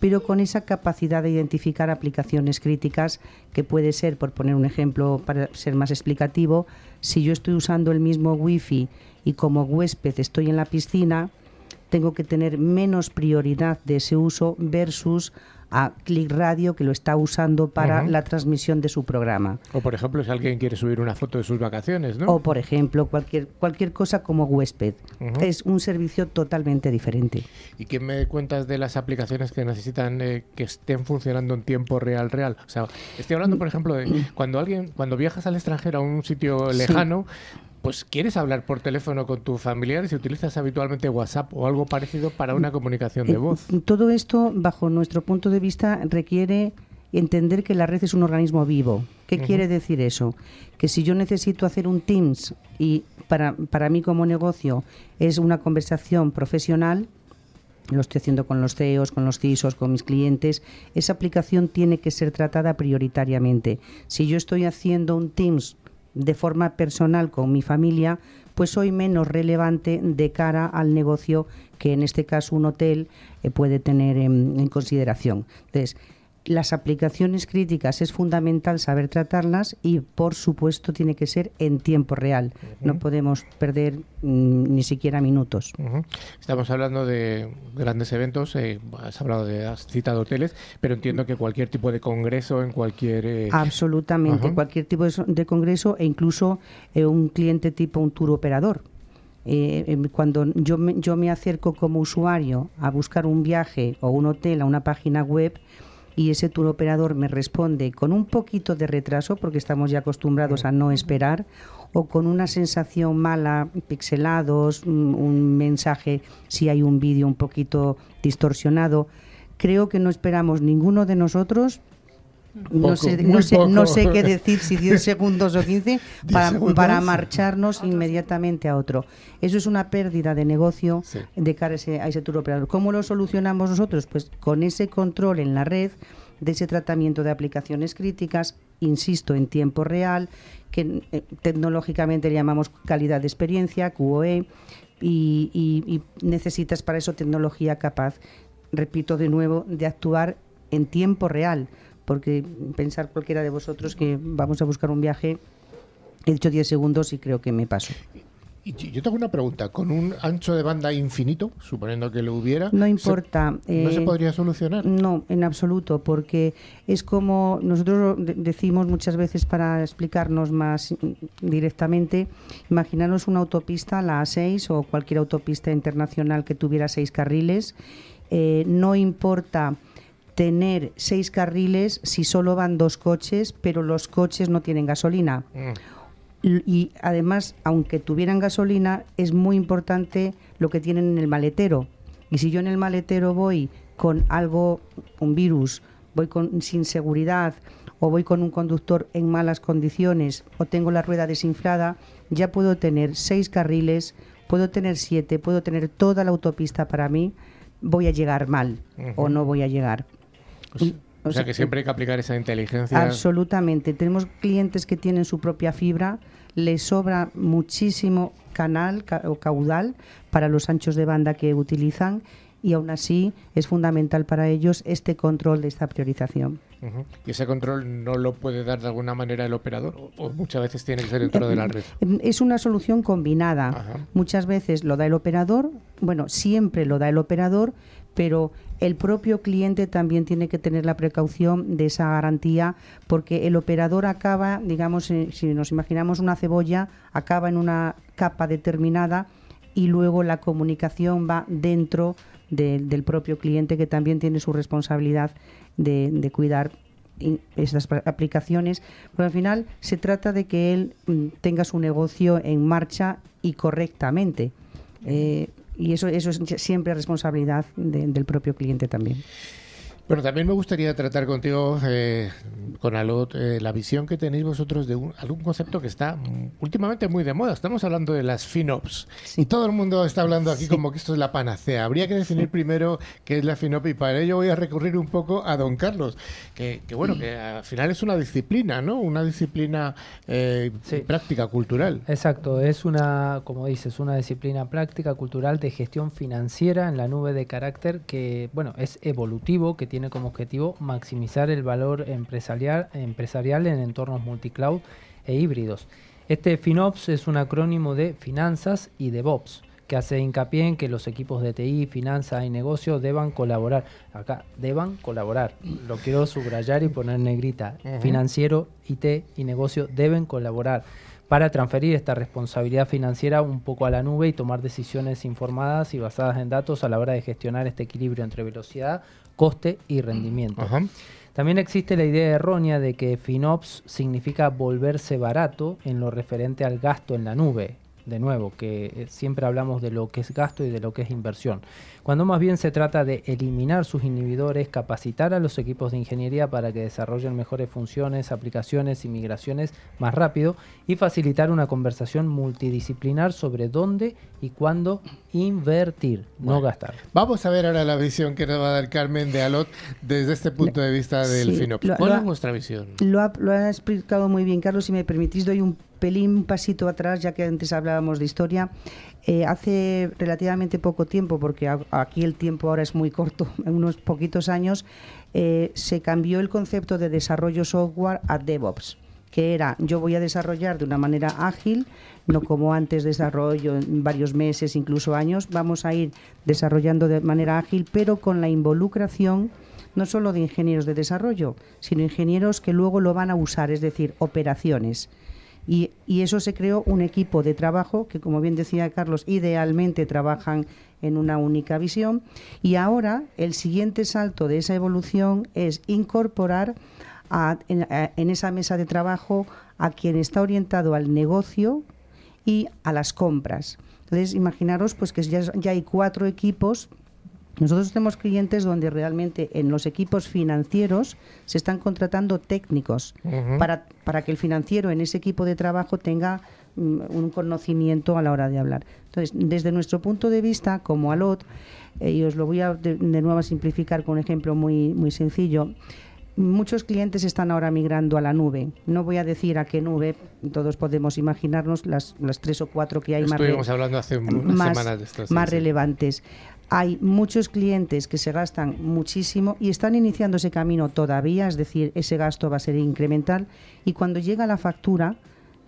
B: pero con esa capacidad de identificar aplicaciones críticas que puede ser, por poner un ejemplo para ser más explicativo, si yo estoy usando el mismo wifi y como huésped estoy en la piscina, tengo que tener menos prioridad de ese uso versus a Click Radio que lo está usando para la transmisión de su programa.
A: O por ejemplo, si alguien quiere subir una foto de sus vacaciones, ¿no?
B: O por ejemplo, cualquier cualquier cosa como huésped. Es un servicio totalmente diferente.
A: ¿Y qué me cuentas de las aplicaciones que necesitan eh, que estén funcionando en tiempo real real? O sea, estoy hablando, por ejemplo, de cuando alguien, cuando viajas al extranjero a un sitio
B: Sí.
A: Pues quieres hablar por teléfono con tus familiares y utilizas habitualmente WhatsApp o algo parecido para una comunicación de
B: Eh,
A: voz.
B: Todo esto, bajo nuestro punto de vista, requiere entender que la red es un organismo vivo. ¿Qué quiere decir eso? Que si yo necesito hacer un Teams y para, para mí como negocio es una conversación profesional, lo estoy haciendo con los CEOs, con los CISOs, con mis clientes, esa aplicación tiene que ser tratada prioritariamente. Si yo estoy haciendo un Teams de forma personal con mi familia, pues soy menos relevante de cara al negocio que en este caso un hotel eh, puede tener en, en consideración. Entonces, las aplicaciones críticas es fundamental saber tratarlas y, por supuesto, tiene que ser en tiempo real. No podemos perder mm, ni siquiera minutos.
A: Estamos hablando de grandes eventos, eh, has hablado de, has citado hoteles, pero entiendo que cualquier tipo de congreso en cualquier... eh,
B: Absolutamente, cualquier tipo de congreso e incluso eh, un cliente tipo un tour operador. Eh, em, cuando yo me, yo me acerco como usuario a buscar un viaje o un hotel a una página web y ese tour operador me responde con un poquito de retraso, porque estamos ya acostumbrados a no esperar, o con una sensación mala, pixelados, un, un mensaje, si hay un vídeo un poquito distorsionado, creo que no esperamos ninguno de nosotros no sé, no, sé, no sé qué decir, si 10 segundos o 15, para,
A: segundos.
B: para marcharnos inmediatamente a otro. Eso es una pérdida de negocio
A: Sí.
B: de cara a ese, a ese tour operador. ¿Cómo lo solucionamos nosotros? Pues con ese control en la red de ese tratamiento de aplicaciones críticas, insisto, en tiempo real, que eh, tecnológicamente le llamamos calidad de experiencia, QoE, y, y- y necesitas para eso tecnología capaz, repito de nuevo, de actuar en tiempo real, porque pensar cualquiera de vosotros que vamos a buscar un viaje, he dicho 10 segundos y creo que me paso.
A: Y yo tengo una pregunta, con un ancho de banda infinito, suponiendo que lo hubiera...
B: No
A: se-
B: importa.
A: ¿No se
B: eh,
A: podría solucionar?
B: No, en absoluto, porque es como nosotros de- decimos muchas veces para explicarnos más directamente, imaginaros una autopista, la A6 o cualquier autopista internacional que tuviera seis carriles, eh, no importa tener seis carriles si solo van dos coches, pero los coches no tienen gasolina.
A: Mm.
B: Y además, aunque tuvieran gasolina, es muy importante lo que tienen en el maletero. Y si yo en el maletero voy con algo, un virus, voy con, sin seguridad o voy con un conductor en malas condiciones o tengo la rueda desinflada, ya puedo tener seis carriles, puedo tener siete, puedo tener toda la autopista para mí, voy a llegar mal o no voy a llegar. Y-
A: O sea que siempre hay que aplicar esa inteligencia.
B: Absolutamente. Tenemos clientes que tienen su propia fibra, les sobra muchísimo canal ca- o caudal para los anchos de banda que utilizan y aún así es fundamental para ellos este control de esta priorización.
A: Y ese control no lo puede dar de alguna manera el operador o, o muchas veces tiene que ser dentro de la red.
B: Em, Es una solución combinada.
A: Ajá.
B: Muchas veces lo da el operador, bueno, siempre lo da el operador, pero el propio cliente también tiene que tener la precaución de esa garantía, porque el operador acaba, digamos, eh, si nos imaginamos una cebolla, acaba en una capa determinada y luego la comunicación va dentro de- del propio cliente que también tiene su responsabilidad de, cuidar estas aplicaciones, pero al final se trata de que él mm, tenga su negocio en marcha y correctamente. Eh, y eso, eso es siempre responsabilidad de- del propio cliente también.
A: Bueno, también me gustaría tratar contigo, eh, con Alot, eh, la visión que tenéis vosotros de un, algún concepto que está últimamente muy de moda. Estamos hablando de las FinOps.
B: Sí.
A: Y todo el mundo está hablando aquí como que esto es la panacea. Habría que definir primero qué es la FinOp y para ello voy a recurrir un poco a don Carlos, que, que bueno, que al final es una disciplina, ¿no? Una disciplina eh,
C: Sí.
A: práctica, cultural.
C: Exacto, es una, como dices, una disciplina práctica cultural de gestión financiera en la nube de carácter que, bueno, es evolutivo, que tiene como objetivo maximizar el valor empresarial, empresarial en entornos multicloud e híbridos. Este FinOps es un acrónimo de finanzas y DevOps, que hace hincapié en que los equipos de TI, finanzas y negocio deban colaborar. Acá, deban colaborar. Lo quiero subrayar y poner en negrita. Financiero, IT y negocio deben colaborar para transferir esta responsabilidad financiera un poco a la nube y tomar decisiones informadas y basadas en datos a la hora de gestionar este equilibrio entre velocidad, coste y rendimiento.
A: Ajá.
C: También existe la idea errónea de que FinOps significa volverse barato en lo referente al gasto en la nube. De nuevo, que eh, siempre hablamos de lo que es gasto y de lo que es inversión. Cuando más bien se trata de eliminar sus inhibidores, capacitar a los equipos de ingeniería para que desarrollen mejores funciones, aplicaciones y migraciones más rápido y facilitar una conversación multidisciplinar sobre dónde y cuándo invertir, no gastar.
A: Vamos a ver ahora la visión que nos va a dar Carmen de Alot desde este punto de vista del
B: Sí,
A: ¿Cuál
B: lo
A: es vuestra visión?
B: Lo ha, lo ha explicado muy bien, Carlos. Si me permitís, doy un pelín un pasito atrás, ya que antes hablábamos de historia. Eh, hace relativamente poco tiempo, porque aquí el tiempo ahora es muy corto, en unos poquitos años, eh, se cambió el concepto de desarrollo software a DevOps que era yo voy a desarrollar de una manera ágil, no como antes desarrollo en varios meses, incluso años, vamos a ir desarrollando de manera ágil, pero con la involucración no solo de ingenieros de desarrollo, sino ingenieros que luego lo van a usar, es decir, operaciones. Y, y eso se creó un equipo de trabajo que, como bien decía Carlos, idealmente trabajan en una única visión. Y ahora el siguiente salto de esa evolución es incorporar a- en, en esa mesa de trabajo a quien está orientado al negocio y a las compras. Entonces, imaginaros pues que ya hay cuatro equipos nosotros tenemos clientes donde realmente en los equipos financieros se están contratando técnicos para, para que el financiero en ese equipo de trabajo tenga mm, un conocimiento a la hora de hablar. Entonces, desde nuestro punto de vista, como ALOT, eh, y os lo voy a de, de nuevo a simplificar con un ejemplo muy, muy sencillo, Muchos clientes están ahora migrando a la nube. No voy a decir a qué nube, todos podemos imaginarnos las, las tres o cuatro que hay más,
A: Estuvimos hablando hace unas
B: más,
A: semanas de estas.
B: más
A: sí.
B: relevantes. Hay muchos clientes que se gastan muchísimo y están iniciando ese camino todavía, es decir, ese gasto va a ser incremental y cuando llega la factura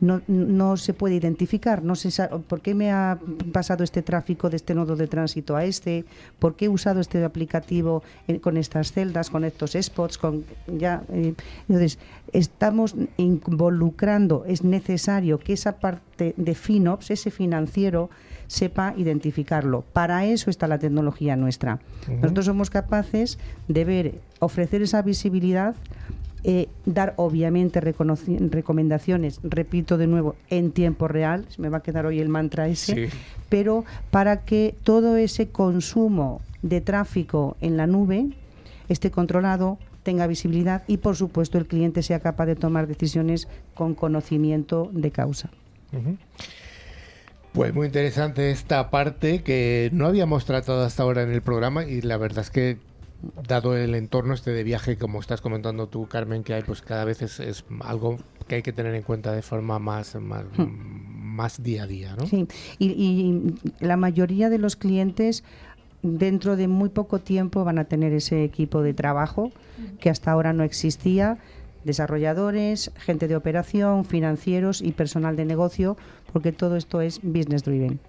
B: no, no se puede identificar. No se sa- ¿Por qué me ha pasado este tráfico de este nodo de tránsito a este? ¿Por qué he usado este aplicativo eh, con estas celdas, con estos spots? Con, ya, eh, entonces, estamos involucrando, es necesario que esa parte de FinOps, ese financiero, sepa identificarlo. Para eso está la tecnología nuestra. Nosotros somos capaces de ver, ofrecer esa visibilidad eh, dar obviamente recomendaciones, repito de nuevo, en tiempo real, se me va a quedar hoy el mantra ese,
A: Sí.
B: pero para que todo ese consumo de tráfico en la nube esté controlado, tenga visibilidad y por supuesto el cliente sea capaz de tomar decisiones con conocimiento de causa.
A: Pues muy interesante esta parte que no habíamos tratado hasta ahora en el programa y la verdad es que dado el entorno este de viaje como estás comentando tú Carmen que hay pues cada vez es, es algo que hay que tener en cuenta de forma más más, más día a día, ¿no?
B: Sí, y, y la mayoría de los clientes dentro de muy poco tiempo van a tener ese equipo de trabajo que hasta ahora no existía, desarrolladores, gente de operación, financieros y personal de negocio, porque todo esto es business driven.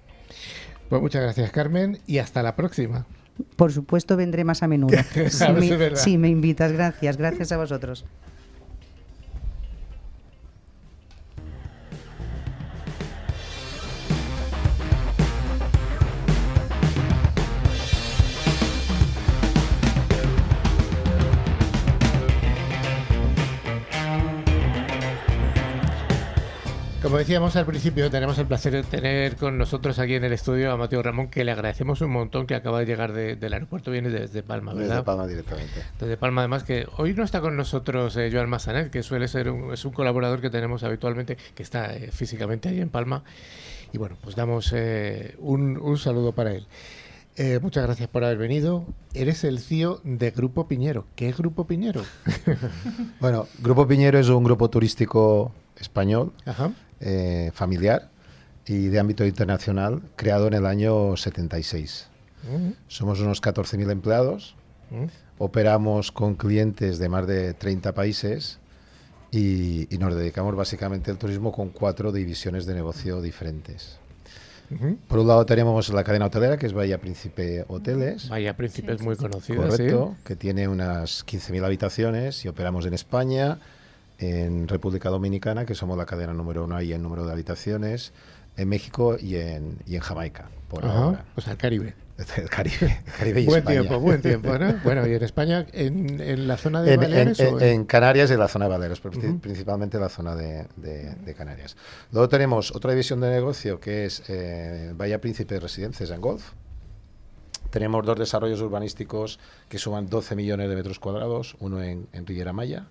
A: Pues muchas gracias Carmen y hasta la próxima.
B: Por supuesto vendré más a menudo. si, me, si me invitas, gracias, gracias a vosotros.
A: Como decíamos al principio, tenemos el placer de tener con nosotros aquí en el estudio a Mateo Ramón, que le agradecemos un montón que acaba de llegar de- del aeropuerto, viene desde Palma, ¿verdad?
F: Desde Palma directamente.
A: Desde Palma, además, que hoy no está con nosotros eh, Joan Massanet, que suele ser un, es un colaborador que tenemos habitualmente, que está eh, físicamente ahí en Palma. Y bueno, pues damos eh, un, un saludo para él. Eh, muchas gracias por haber venido. Eres el CEO de Grupo Piñero. ¿Qué es Grupo Piñero?
F: Bueno, Grupo Piñero es un grupo turístico español,
A: Ajá.
F: Eh, familiar y de ámbito internacional, creado en el año 76.
A: Mm,
F: Somos unos 14.000 empleados,
A: mm.
F: operamos con clientes de más de 30 países y, y nos dedicamos básicamente al turismo con cuatro divisiones de negocio diferentes. Por un lado tenemos la cadena hotelera, que es Bahía Príncipe Hoteles.
A: Vaya Príncipe es
D: Sí,
A: muy
D: sí, sí.
A: conocido,
F: Correcto, que tiene unas 15.000 habitaciones y operamos en España, en República Dominicana, que somos la cadena número uno ahí en número de habitaciones, en México y en, y en Jamaica, por
A: Ajá,
F: ahora.
A: Pues al Caribe.
F: El Caribe, Caribe y
A: Buen
F: España.
A: tiempo, buen tiempo, ¿no? Bueno, y en España, en, en la zona de
F: En, en-
A: Baleares
F: en-
A: o
F: en Canarias y en la zona de Baleares, pero
A: Ujú.
F: principalmente en la zona de, de- de Canarias. Luego tenemos otra división de negocio que es eh, Bahía Príncipe Residencias and Golf. Tenemos dos desarrollos urbanísticos que suman 12 millones de metros cuadrados, uno en, en Riviera Maya,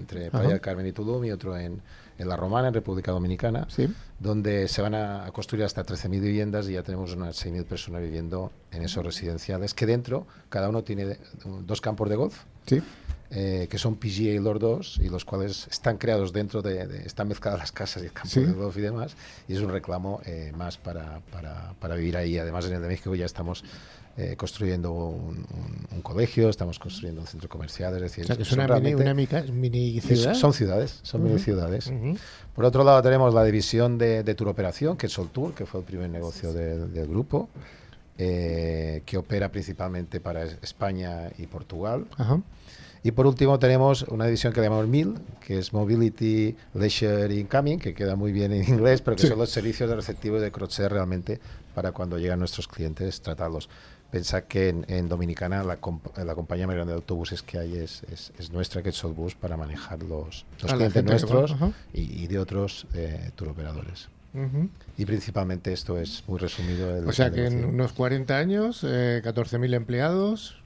F: entre. Playa del Carmen y Tulum, y otro en, en La Romana, en República Dominicana,
A: Sí.
F: donde se van a, construir hasta 13.000 viviendas y ya tenemos unas 6.000 personas viviendo en esos residenciales, que dentro cada uno tiene dos campos de golf,
A: Sí.
F: eh, que son PGA y Lord 2 y los cuales están creados dentro de, de- están mezcladas las casas y el campo
A: Sí.
F: de golf y demás y es un reclamo eh, más para, para, para vivir ahí además en el de México ya estamos eh, construyendo un, un- un colegio estamos construyendo un centro comercial es decir
A: O sea, que es una mini, una mica- mini
F: es-
A: ciudad.
F: son ciudades son mini ciudades por otro lado tenemos la división de, de tour operación, que es Sol Tour, que fue el primer negocio del, del grupo, eh, que opera principalmente para es- España y Portugal.
A: Ajá.
F: Y por último tenemos una división que llamamos MIL, que es Mobility, Leisure Incoming, que queda muy bien en inglés, pero que
A: Sí.
F: son los servicios de receptivo y de crochet realmente para cuando llegan nuestros clientes tratarlos. Pensad que en, en Dominicana la, comp- la compañía más grande de autobuses que hay es, es, es nuestra, que es Solbus, para manejar los, los clientes nuestros y, y de otros eh, tour operadores.
A: Ujú.
F: Y principalmente esto es muy resumido. el-
A: O sea
F: el
A: que en unos 40 años, eh, 14.000 empleados,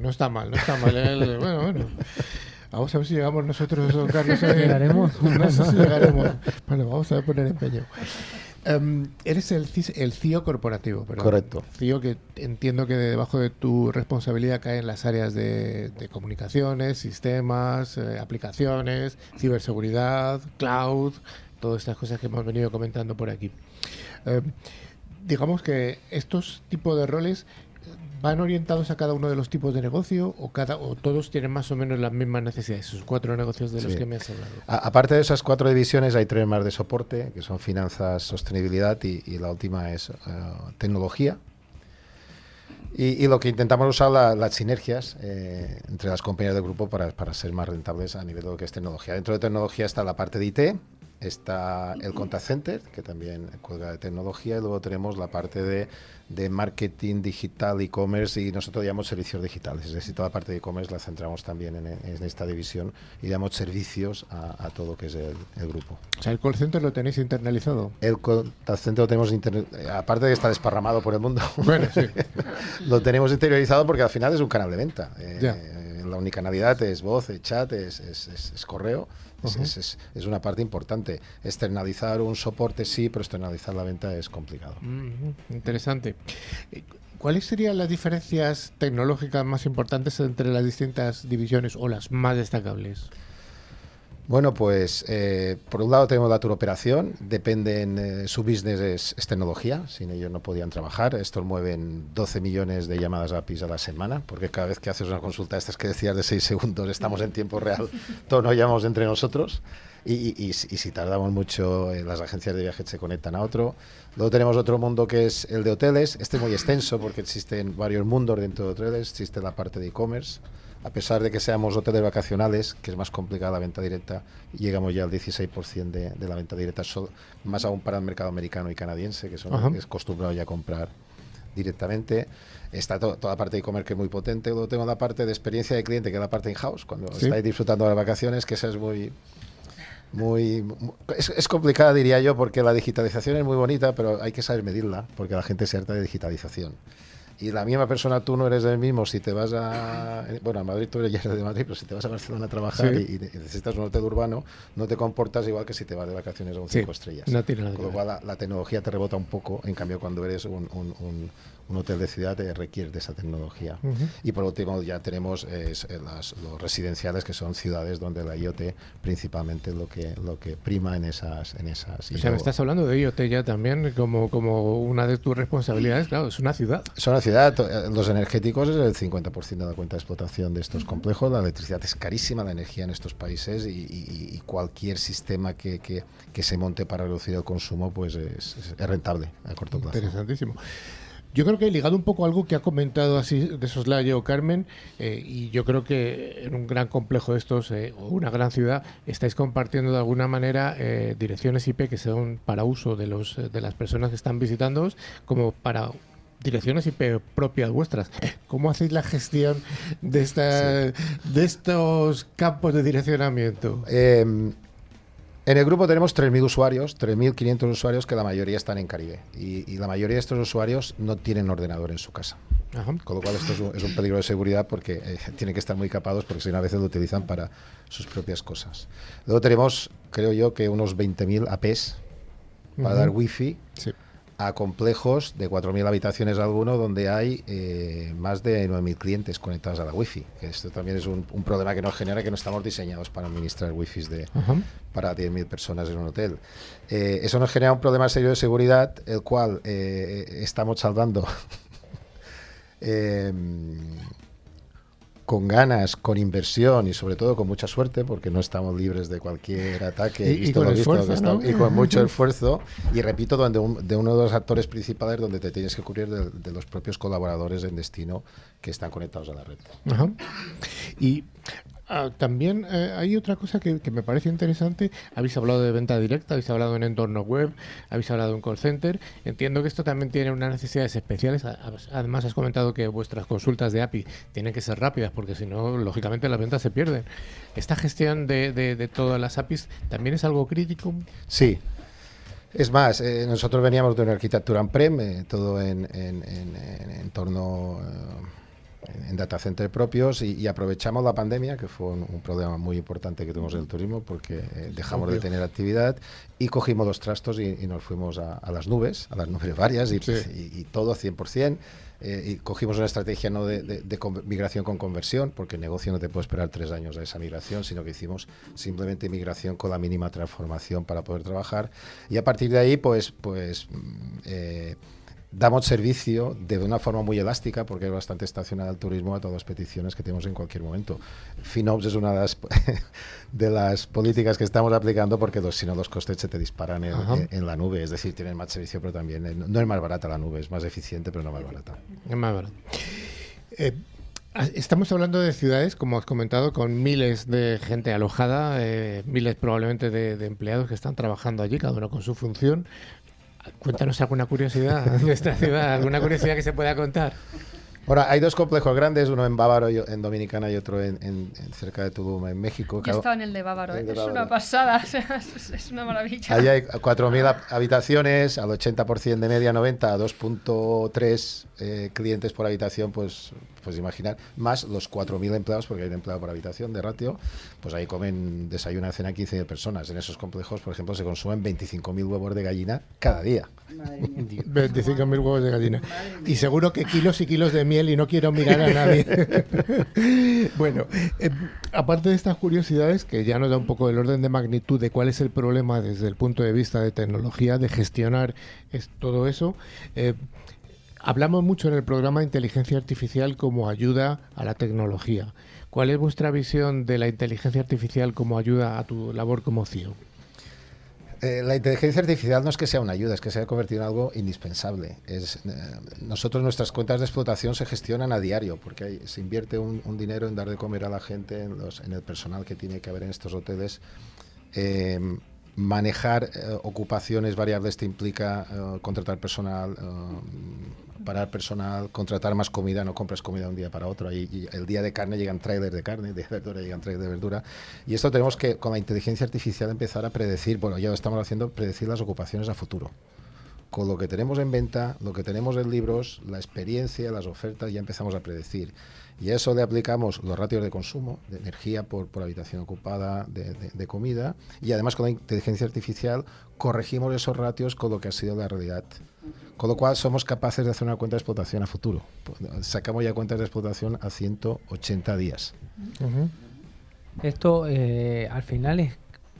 A: no está mal, no está mal. ¿eh? bueno, bueno. Vamos a ver si llegamos nosotros, don Carlos. eh.
C: ¿Llegaremos?
A: No sé si llegaremos. Bueno, vamos a poner empeño. Em, eres el, CIS el CIO corporativo, ¿verdad?
F: Correcto.
A: CIO que entiendo que debajo de tu responsabilidad caen las áreas de, de comunicaciones, sistemas, eh, aplicaciones, ciberseguridad, cloud, todas estas cosas que hemos venido comentando por aquí. Em, digamos que estos tipos de roles van orientados a cada uno de los tipos de negocio o cada o todos tienen más o menos las mismas necesidades, esos cuatro negocios de los
F: Sí.
A: que me has hablado.
F: A- aparte de esas cuatro divisiones, hay tres más de soporte, que son finanzas, sostenibilidad y, y la última es eh, tecnología. Y, y lo que intentamos usar la- las sinergias eh, entre las compañías del grupo para, para ser más rentables a nivel de lo que es tecnología. Dentro de tecnología está la parte de IT, está el contact center, que también cuelga de tecnología, y luego tenemos la parte de, de marketing digital, e-commerce, y nosotros llamamos servicios digitales. Es decir, toda la parte de e-commerce la centramos también en, en esta división y damos servicios a, a todo lo que es el, el grupo.
A: O sea, el call center lo tenéis internalizado.
F: El contact center lo tenemos, inter- eh, aparte de que está desparramado por el mundo,
A: Bueno, sí.
F: lo tenemos interiorizado porque al final es un canal de venta. Eh, eh, la unicanalidad es voz, es chat, es, es- es- es correo. Es, es- es- es una parte importante. Externalizar un soporte sí, pero externalizar la venta es complicado.
A: Interesante. Eh, ¿Cuáles serían las diferencias tecnológicas más importantes entre las distintas divisiones o las más destacables?
F: Bueno, pues eh, por un lado tenemos la tour operación, dependen, eh, su business es, es tecnología, sin ellos no podían trabajar. Estos mueven 12 millones de llamadas APIs a la semana, porque cada vez que haces una consulta, estas que decías de 6 segundos, estamos en tiempo real, todos nos llamamos entre nosotros. Y, y- y si- y si tardamos mucho, eh, las agencias de viajes se conectan a otro. Luego tenemos otro mundo que es el de hoteles. Este es muy extenso porque existen varios mundos dentro de hoteles. Existe la parte de e-commerce. A pesar de que seamos hoteles vacacionales, que es más complicada la venta directa, llegamos ya al 16% de, de la venta directa, so- más aún para el mercado americano y canadiense, que son
A: Ajá.
F: es acostumbrado ya a comprar directamente. Está to- toda la parte de e-commerce que es muy potente. Luego tengo la parte de experiencia de cliente, que es la parte in-house, cuando
A: Sí.
F: estáis disfrutando de las vacaciones, que esa es muy, muy, mu- es, es complicada diría yo porque la digitalización es muy bonita pero hay que saber medirla porque la gente se harta de digitalización y la misma persona tú no eres el mismo si te vas a bueno a Madrid tú ya eres de Madrid pero si te vas a Barcelona a trabajar
A: Sí.
F: y, y necesitas un hotel urbano no te comportas igual que si te vas de vacaciones a un
A: Sí,
F: cinco estrellas
A: no tiene nada que
F: con lo cual la, la tecnología te rebota un poco en cambio cuando eres un, un- un- un hotel de ciudad requiere de esa tecnología y por último ya tenemos eh, es, las- los residenciales que son ciudades donde la IoT principalmente es lo que lo que prima en esas en esas
A: O sea, me estás hablando de IoT ya también como, como una de tus responsabilidades. Claro, es una ciudad.
F: son una ciudad, eh, los energéticos es el 50% de la cuenta de explotación de estos complejos, la electricidad es carísima, la energía en estos países y, y- y cualquier sistema que, que- que se monte para reducir el consumo pues es, es- es rentable a corto plazo.
A: Interesantísimo. Yo creo que ligado un poco a algo que ha comentado así de soslayo Carmen, eh, y yo creo que en un gran complejo de estos, eh, o una gran ciudad, estáis compartiendo de alguna manera eh, direcciones IP que son para uso de, los, de las personas que están visitándoos, como para direcciones IP propias vuestras. ¿Cómo hacéis la gestión de, esta, de estos campos de direccionamiento?
F: Eh, en el grupo tenemos 3.000 usuarios, 3.500 usuarios que la mayoría están en Caribe y, y la mayoría de estos usuarios no tienen ordenador en su casa.
A: Ajá.
F: Con lo cual esto es un, es un peligro de seguridad porque eh, tienen que estar muy capados porque si no a veces lo utilizan para sus propias cosas. Luego tenemos, creo yo, que unos 20.000 APs para
A: Ujú.
F: dar wifi
A: Sí.
F: A complejos de 4.000 habitaciones alguno donde hay eh, más de 9.000 clientes conectados a la wifi. Que esto también es un, un problema que nos genera que no estamos diseñados para administrar wifis de, para 10.000 personas en un hotel. Eh, eso nos genera un problema serio de seguridad, el cual eh, estamos salvando con ganas, con inversión y sobre todo con mucha suerte, porque no estamos libres de cualquier ataque
A: Y- con
F: mucho esfuerzo. Y repito, donde un- de uno de los actores principales donde te tienes que cubrir de, de los propios colaboradores en destino que están conectados a la red.
A: Ajá. Y ah, también eh, hay otra cosa que, me parece interesante. Habéis hablado de venta directa, habéis hablado en entorno web, habéis hablado en call center. Entiendo que esto también tiene unas necesidades especiales. Además, has comentado que vuestras consultas de API tienen que ser rápidas porque si no, lógicamente las ventas se pierden. ¿Esta gestión de, todas las APIs también es algo crítico?
F: Sí. Es más, eh, nosotros veníamos de una arquitectura on-prem, eh, todo en, en, en- en entorno, en- data center propios, y, y aprovechamos la pandemia, que fue un, un problema muy importante que tuvimos en el turismo, porque eh, dejamos de tener actividad, y cogimos los trastos y, y nos fuimos a, a las nubes, a las nubes varias, y,
A: Sí.
F: y, todo 100%. eh, y cogimos una estrategia no de, de- de migración con conversión, porque el negocio no te puede esperar tres años a esa migración, sino que hicimos simplemente migración con la mínima transformación para poder trabajar. Y a partir de ahí, pues, pues mm, eh, damos servicio de una forma muy elástica, porque es bastante estacional el turismo, a todas las peticiones que tenemos en cualquier momento. FinOps es una de las, de las políticas que estamos aplicando porque si no los costes se te disparan en, en, la nube. Es decir, tienen más servicio, pero también eh, no es más barata la nube, es más eficiente, pero no más barata.
A: Es más barata. Eh, Estamos hablando de ciudades, como has comentado, con miles de gente alojada, eh, miles probablemente de, empleados que están trabajando allí, cada uno con su función. Cuéntanos alguna curiosidad de esta ciudad, alguna curiosidad que se pueda contar.
F: Ahora, hay dos complejos grandes, uno en Bávaro, y en Dominicana y otro en, cerca de Tulum, en México.
D: Yo estaba en el de Bávaro, ¿eh? es una pasada, es, una maravilla.
F: Allí hay 4.000 habitaciones, al 80% de media 90, a 2.3 eh, clientes por habitación, pues, pues imaginar, más los 4.000 empleados, porque hay un empleado por habitación de ratio, pues ahí comen desayuno, cena 15 personas. En esos complejos, por ejemplo, se consumen 25.000 huevos de gallina cada día.
A: 25.000 huevos de gallina. Y seguro que kilos y kilos de miel y no quiero mirar a nadie. bueno, eh, aparte de estas curiosidades, que ya nos da un poco el orden de magnitud de cuál es el problema desde el punto de vista de tecnología, de gestionar es, todo eso, eh, Hablamos mucho en el programa de inteligencia artificial como ayuda a la tecnología. ¿Cuál es vuestra visión de la inteligencia artificial como ayuda a tu labor como CEO?
F: Eh, la inteligencia artificial no es que sea una ayuda, es que se ha convertido en algo indispensable. Eh, nosotros nuestras cuentas de explotación se gestionan a diario porque se invierte un, dinero en dar de comer a la gente, en, los, en, el personal que tiene que haber en estos hoteles. Eh, manejar ocupaciones variables te implica contratar personal, parar personal, contratar más comida, no compras comida un día para otro. Y, el día de carne llegan trailers de carne, de verdura llegan trailers de verdura. Y esto tenemos que, con la inteligencia artificial, empezar a predecir, bueno, ya lo estamos haciendo, predecir las ocupaciones a futuro. Con lo que tenemos en venta, lo que tenemos en libros, la experiencia, las ofertas, ya empezamos a predecir. Y a eso le aplicamos los ratios de consumo, de energía por, por habitación ocupada, de, de, comida, y además con la inteligencia artificial corregimos esos ratios con lo que ha sido la realidad con lo cual somos capaces de hacer una cuenta de explotación a futuro. Sacamos ya cuentas de explotación a 180 días.
C: Esto eh, al final es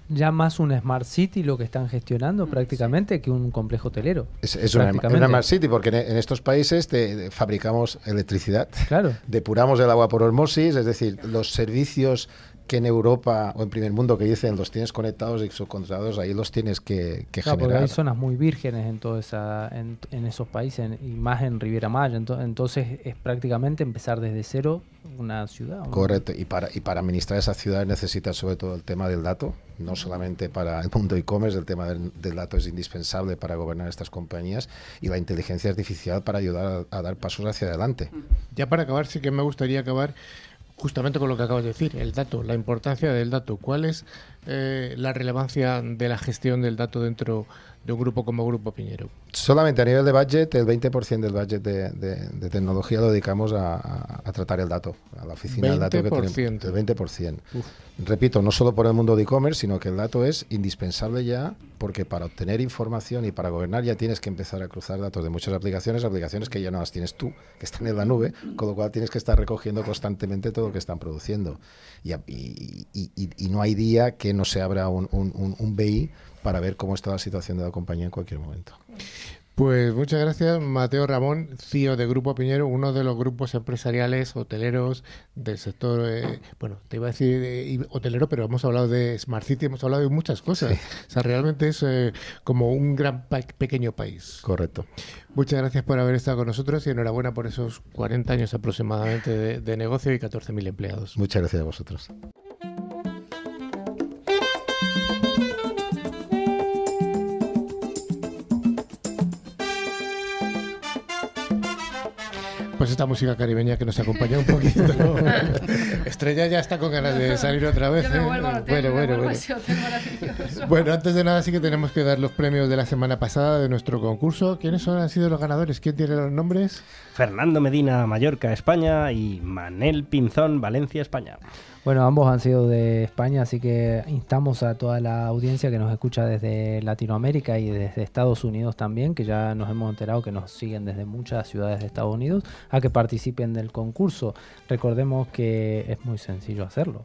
C: ya más un Smart City lo que están gestionando mm, prácticamente que un complejo hotelero.
F: Es, una, Smart City porque en, estos países fabricamos electricidad, claro. depuramos el agua por osmosis, es decir, los servicios que en Europa o en primer mundo que dicen los tienes conectados y subcontratados, ahí los tienes que, que claro, Porque
C: hay zonas muy vírgenes en, toda esa, en, esos países y más en Riviera Maya. Entonces, es prácticamente empezar desde cero una ciudad.
F: Correcto. Y para, y para administrar esa ciudad necesitas sobre todo el tema del dato, no solamente para el mundo e-commerce, el tema del, dato es indispensable para gobernar estas compañías y la inteligencia artificial para ayudar a dar pasos hacia adelante.
A: Ya para acabar, sí que me gustaría acabar justamente con lo que acabas de decir, el dato, la importancia del dato. ¿Cuál es eh, la relevancia de la gestión del dato dentro de un grupo como Grupo Piñero?
F: Solamente a nivel de budget, el 20% del budget de, tecnología lo dedicamos a, tratar el dato, a la oficina del dato que tenemos. El 20%. Repito, no solo por el mundo de e-commerce, sino que el dato es indispensable ya, porque para obtener información y para gobernar ya tienes que empezar a cruzar datos de muchas aplicaciones, aplicaciones que ya no las tienes tú, que están en la nube, con lo cual tienes que estar recogiendo constantemente todo lo que están produciendo. Y, no hay día que no se abra un, un, un BI para ver cómo está la situación de la compañía en cualquier momento.
A: Pues muchas gracias, Mateo Ramón, CEO de Grupo Piñero, uno de los grupos empresariales hoteleros del sector, eh, bueno, te iba a decir eh, hotelero, pero hemos hablado de Smart City, hemos hablado de muchas cosas. O sea, realmente es eh, como un gran pequeño país.
F: Correcto.
A: Muchas gracias por haber estado con nosotros y enhorabuena por esos 40 años aproximadamente de, de negocio y 14.000 empleados.
F: Muchas gracias a vosotros.
A: Pues esta música caribeña que nos acompaña un poquito. Estrella ya está con ganas de salir otra vez.
D: ¿eh? bueno, bueno, bueno.
A: bueno, antes de nada sí que tenemos que dar los premios de la semana pasada de nuestro concurso. ¿Quiénes son, han sido los ganadores? ¿Quién tiene los nombres?
E: Fernando Medina, Mallorca, España y Manel Pinzón, Valencia, España.
C: Bueno, ambos han sido de España, así que instamos a toda la audiencia que nos escucha desde Latinoamérica y desde Estados Unidos también, que ya nos hemos enterado que nos siguen desde muchas ciudades de Estados Unidos, a que participen del concurso. Recordemos que es muy sencillo hacerlo.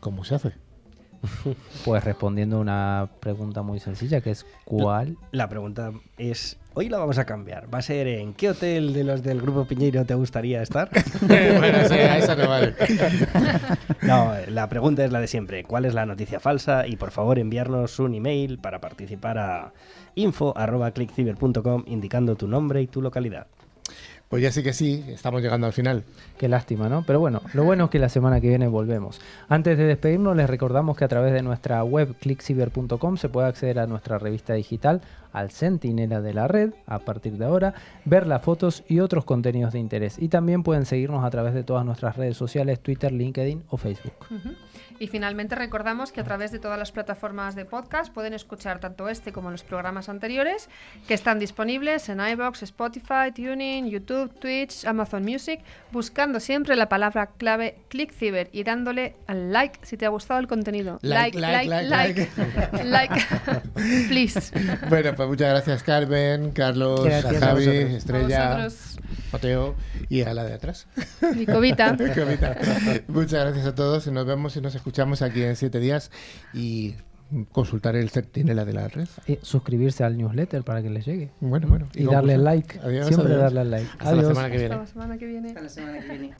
A: ¿Cómo se hace?
C: Pues respondiendo a una pregunta muy sencilla que es ¿cuál?
E: La pregunta es, hoy la vamos a cambiar. Va a ser ¿en qué hotel de los del Grupo Piñeiro te gustaría estar?
A: bueno, sí, a esa no vale.
E: No, la pregunta es la de siempre. ¿Cuál es la noticia falsa? Y por favor enviarnos un email para participar a info.clickciber.com indicando tu nombre y tu localidad.
A: Pues ya sí que sí, estamos llegando al final.
C: Qué lástima, ¿no? Pero bueno, lo bueno es que la semana que viene volvemos. Antes de despedirnos, les recordamos que a través de nuestra web clickciber.com se puede acceder a nuestra revista digital, al Centinela de la Red, a partir de ahora, ver las fotos y otros contenidos de interés. Y también pueden seguirnos a través de todas nuestras redes sociales, Twitter, LinkedIn o Facebook.
D: Y finalmente recordamos que a través de todas las plataformas de podcast pueden escuchar tanto este como los programas anteriores que están disponibles en iBox, Spotify, Tuning, YouTube, Twitch, Amazon Music, buscando siempre la palabra clave ClickCiber y dándole al like si te ha gustado el contenido.
A: Like, like, like,
D: like, like. Please.
A: Bueno, pues muchas gracias Carmen, Carlos,
B: Gracias
A: a
B: a
A: Javi,
B: vosotros.
A: Estrella,
D: A vosotros.
A: Mateo y a la de atrás. Comita. Muchas gracias a todos. Nos vemos y nos escuchamos escuchamos aquí en siete días y consultar el centinela de la red.
C: Y suscribirse al newsletter para que les llegue.
A: Bueno, bueno.
C: Y,
A: y
C: darle
A: conclusión.
C: like.
A: Adiós,
C: Siempre
A: adiós.
C: darle like.
A: Hasta
C: adiós.
A: La semana que viene.
D: Hasta la semana que viene.
B: Hasta la semana que viene.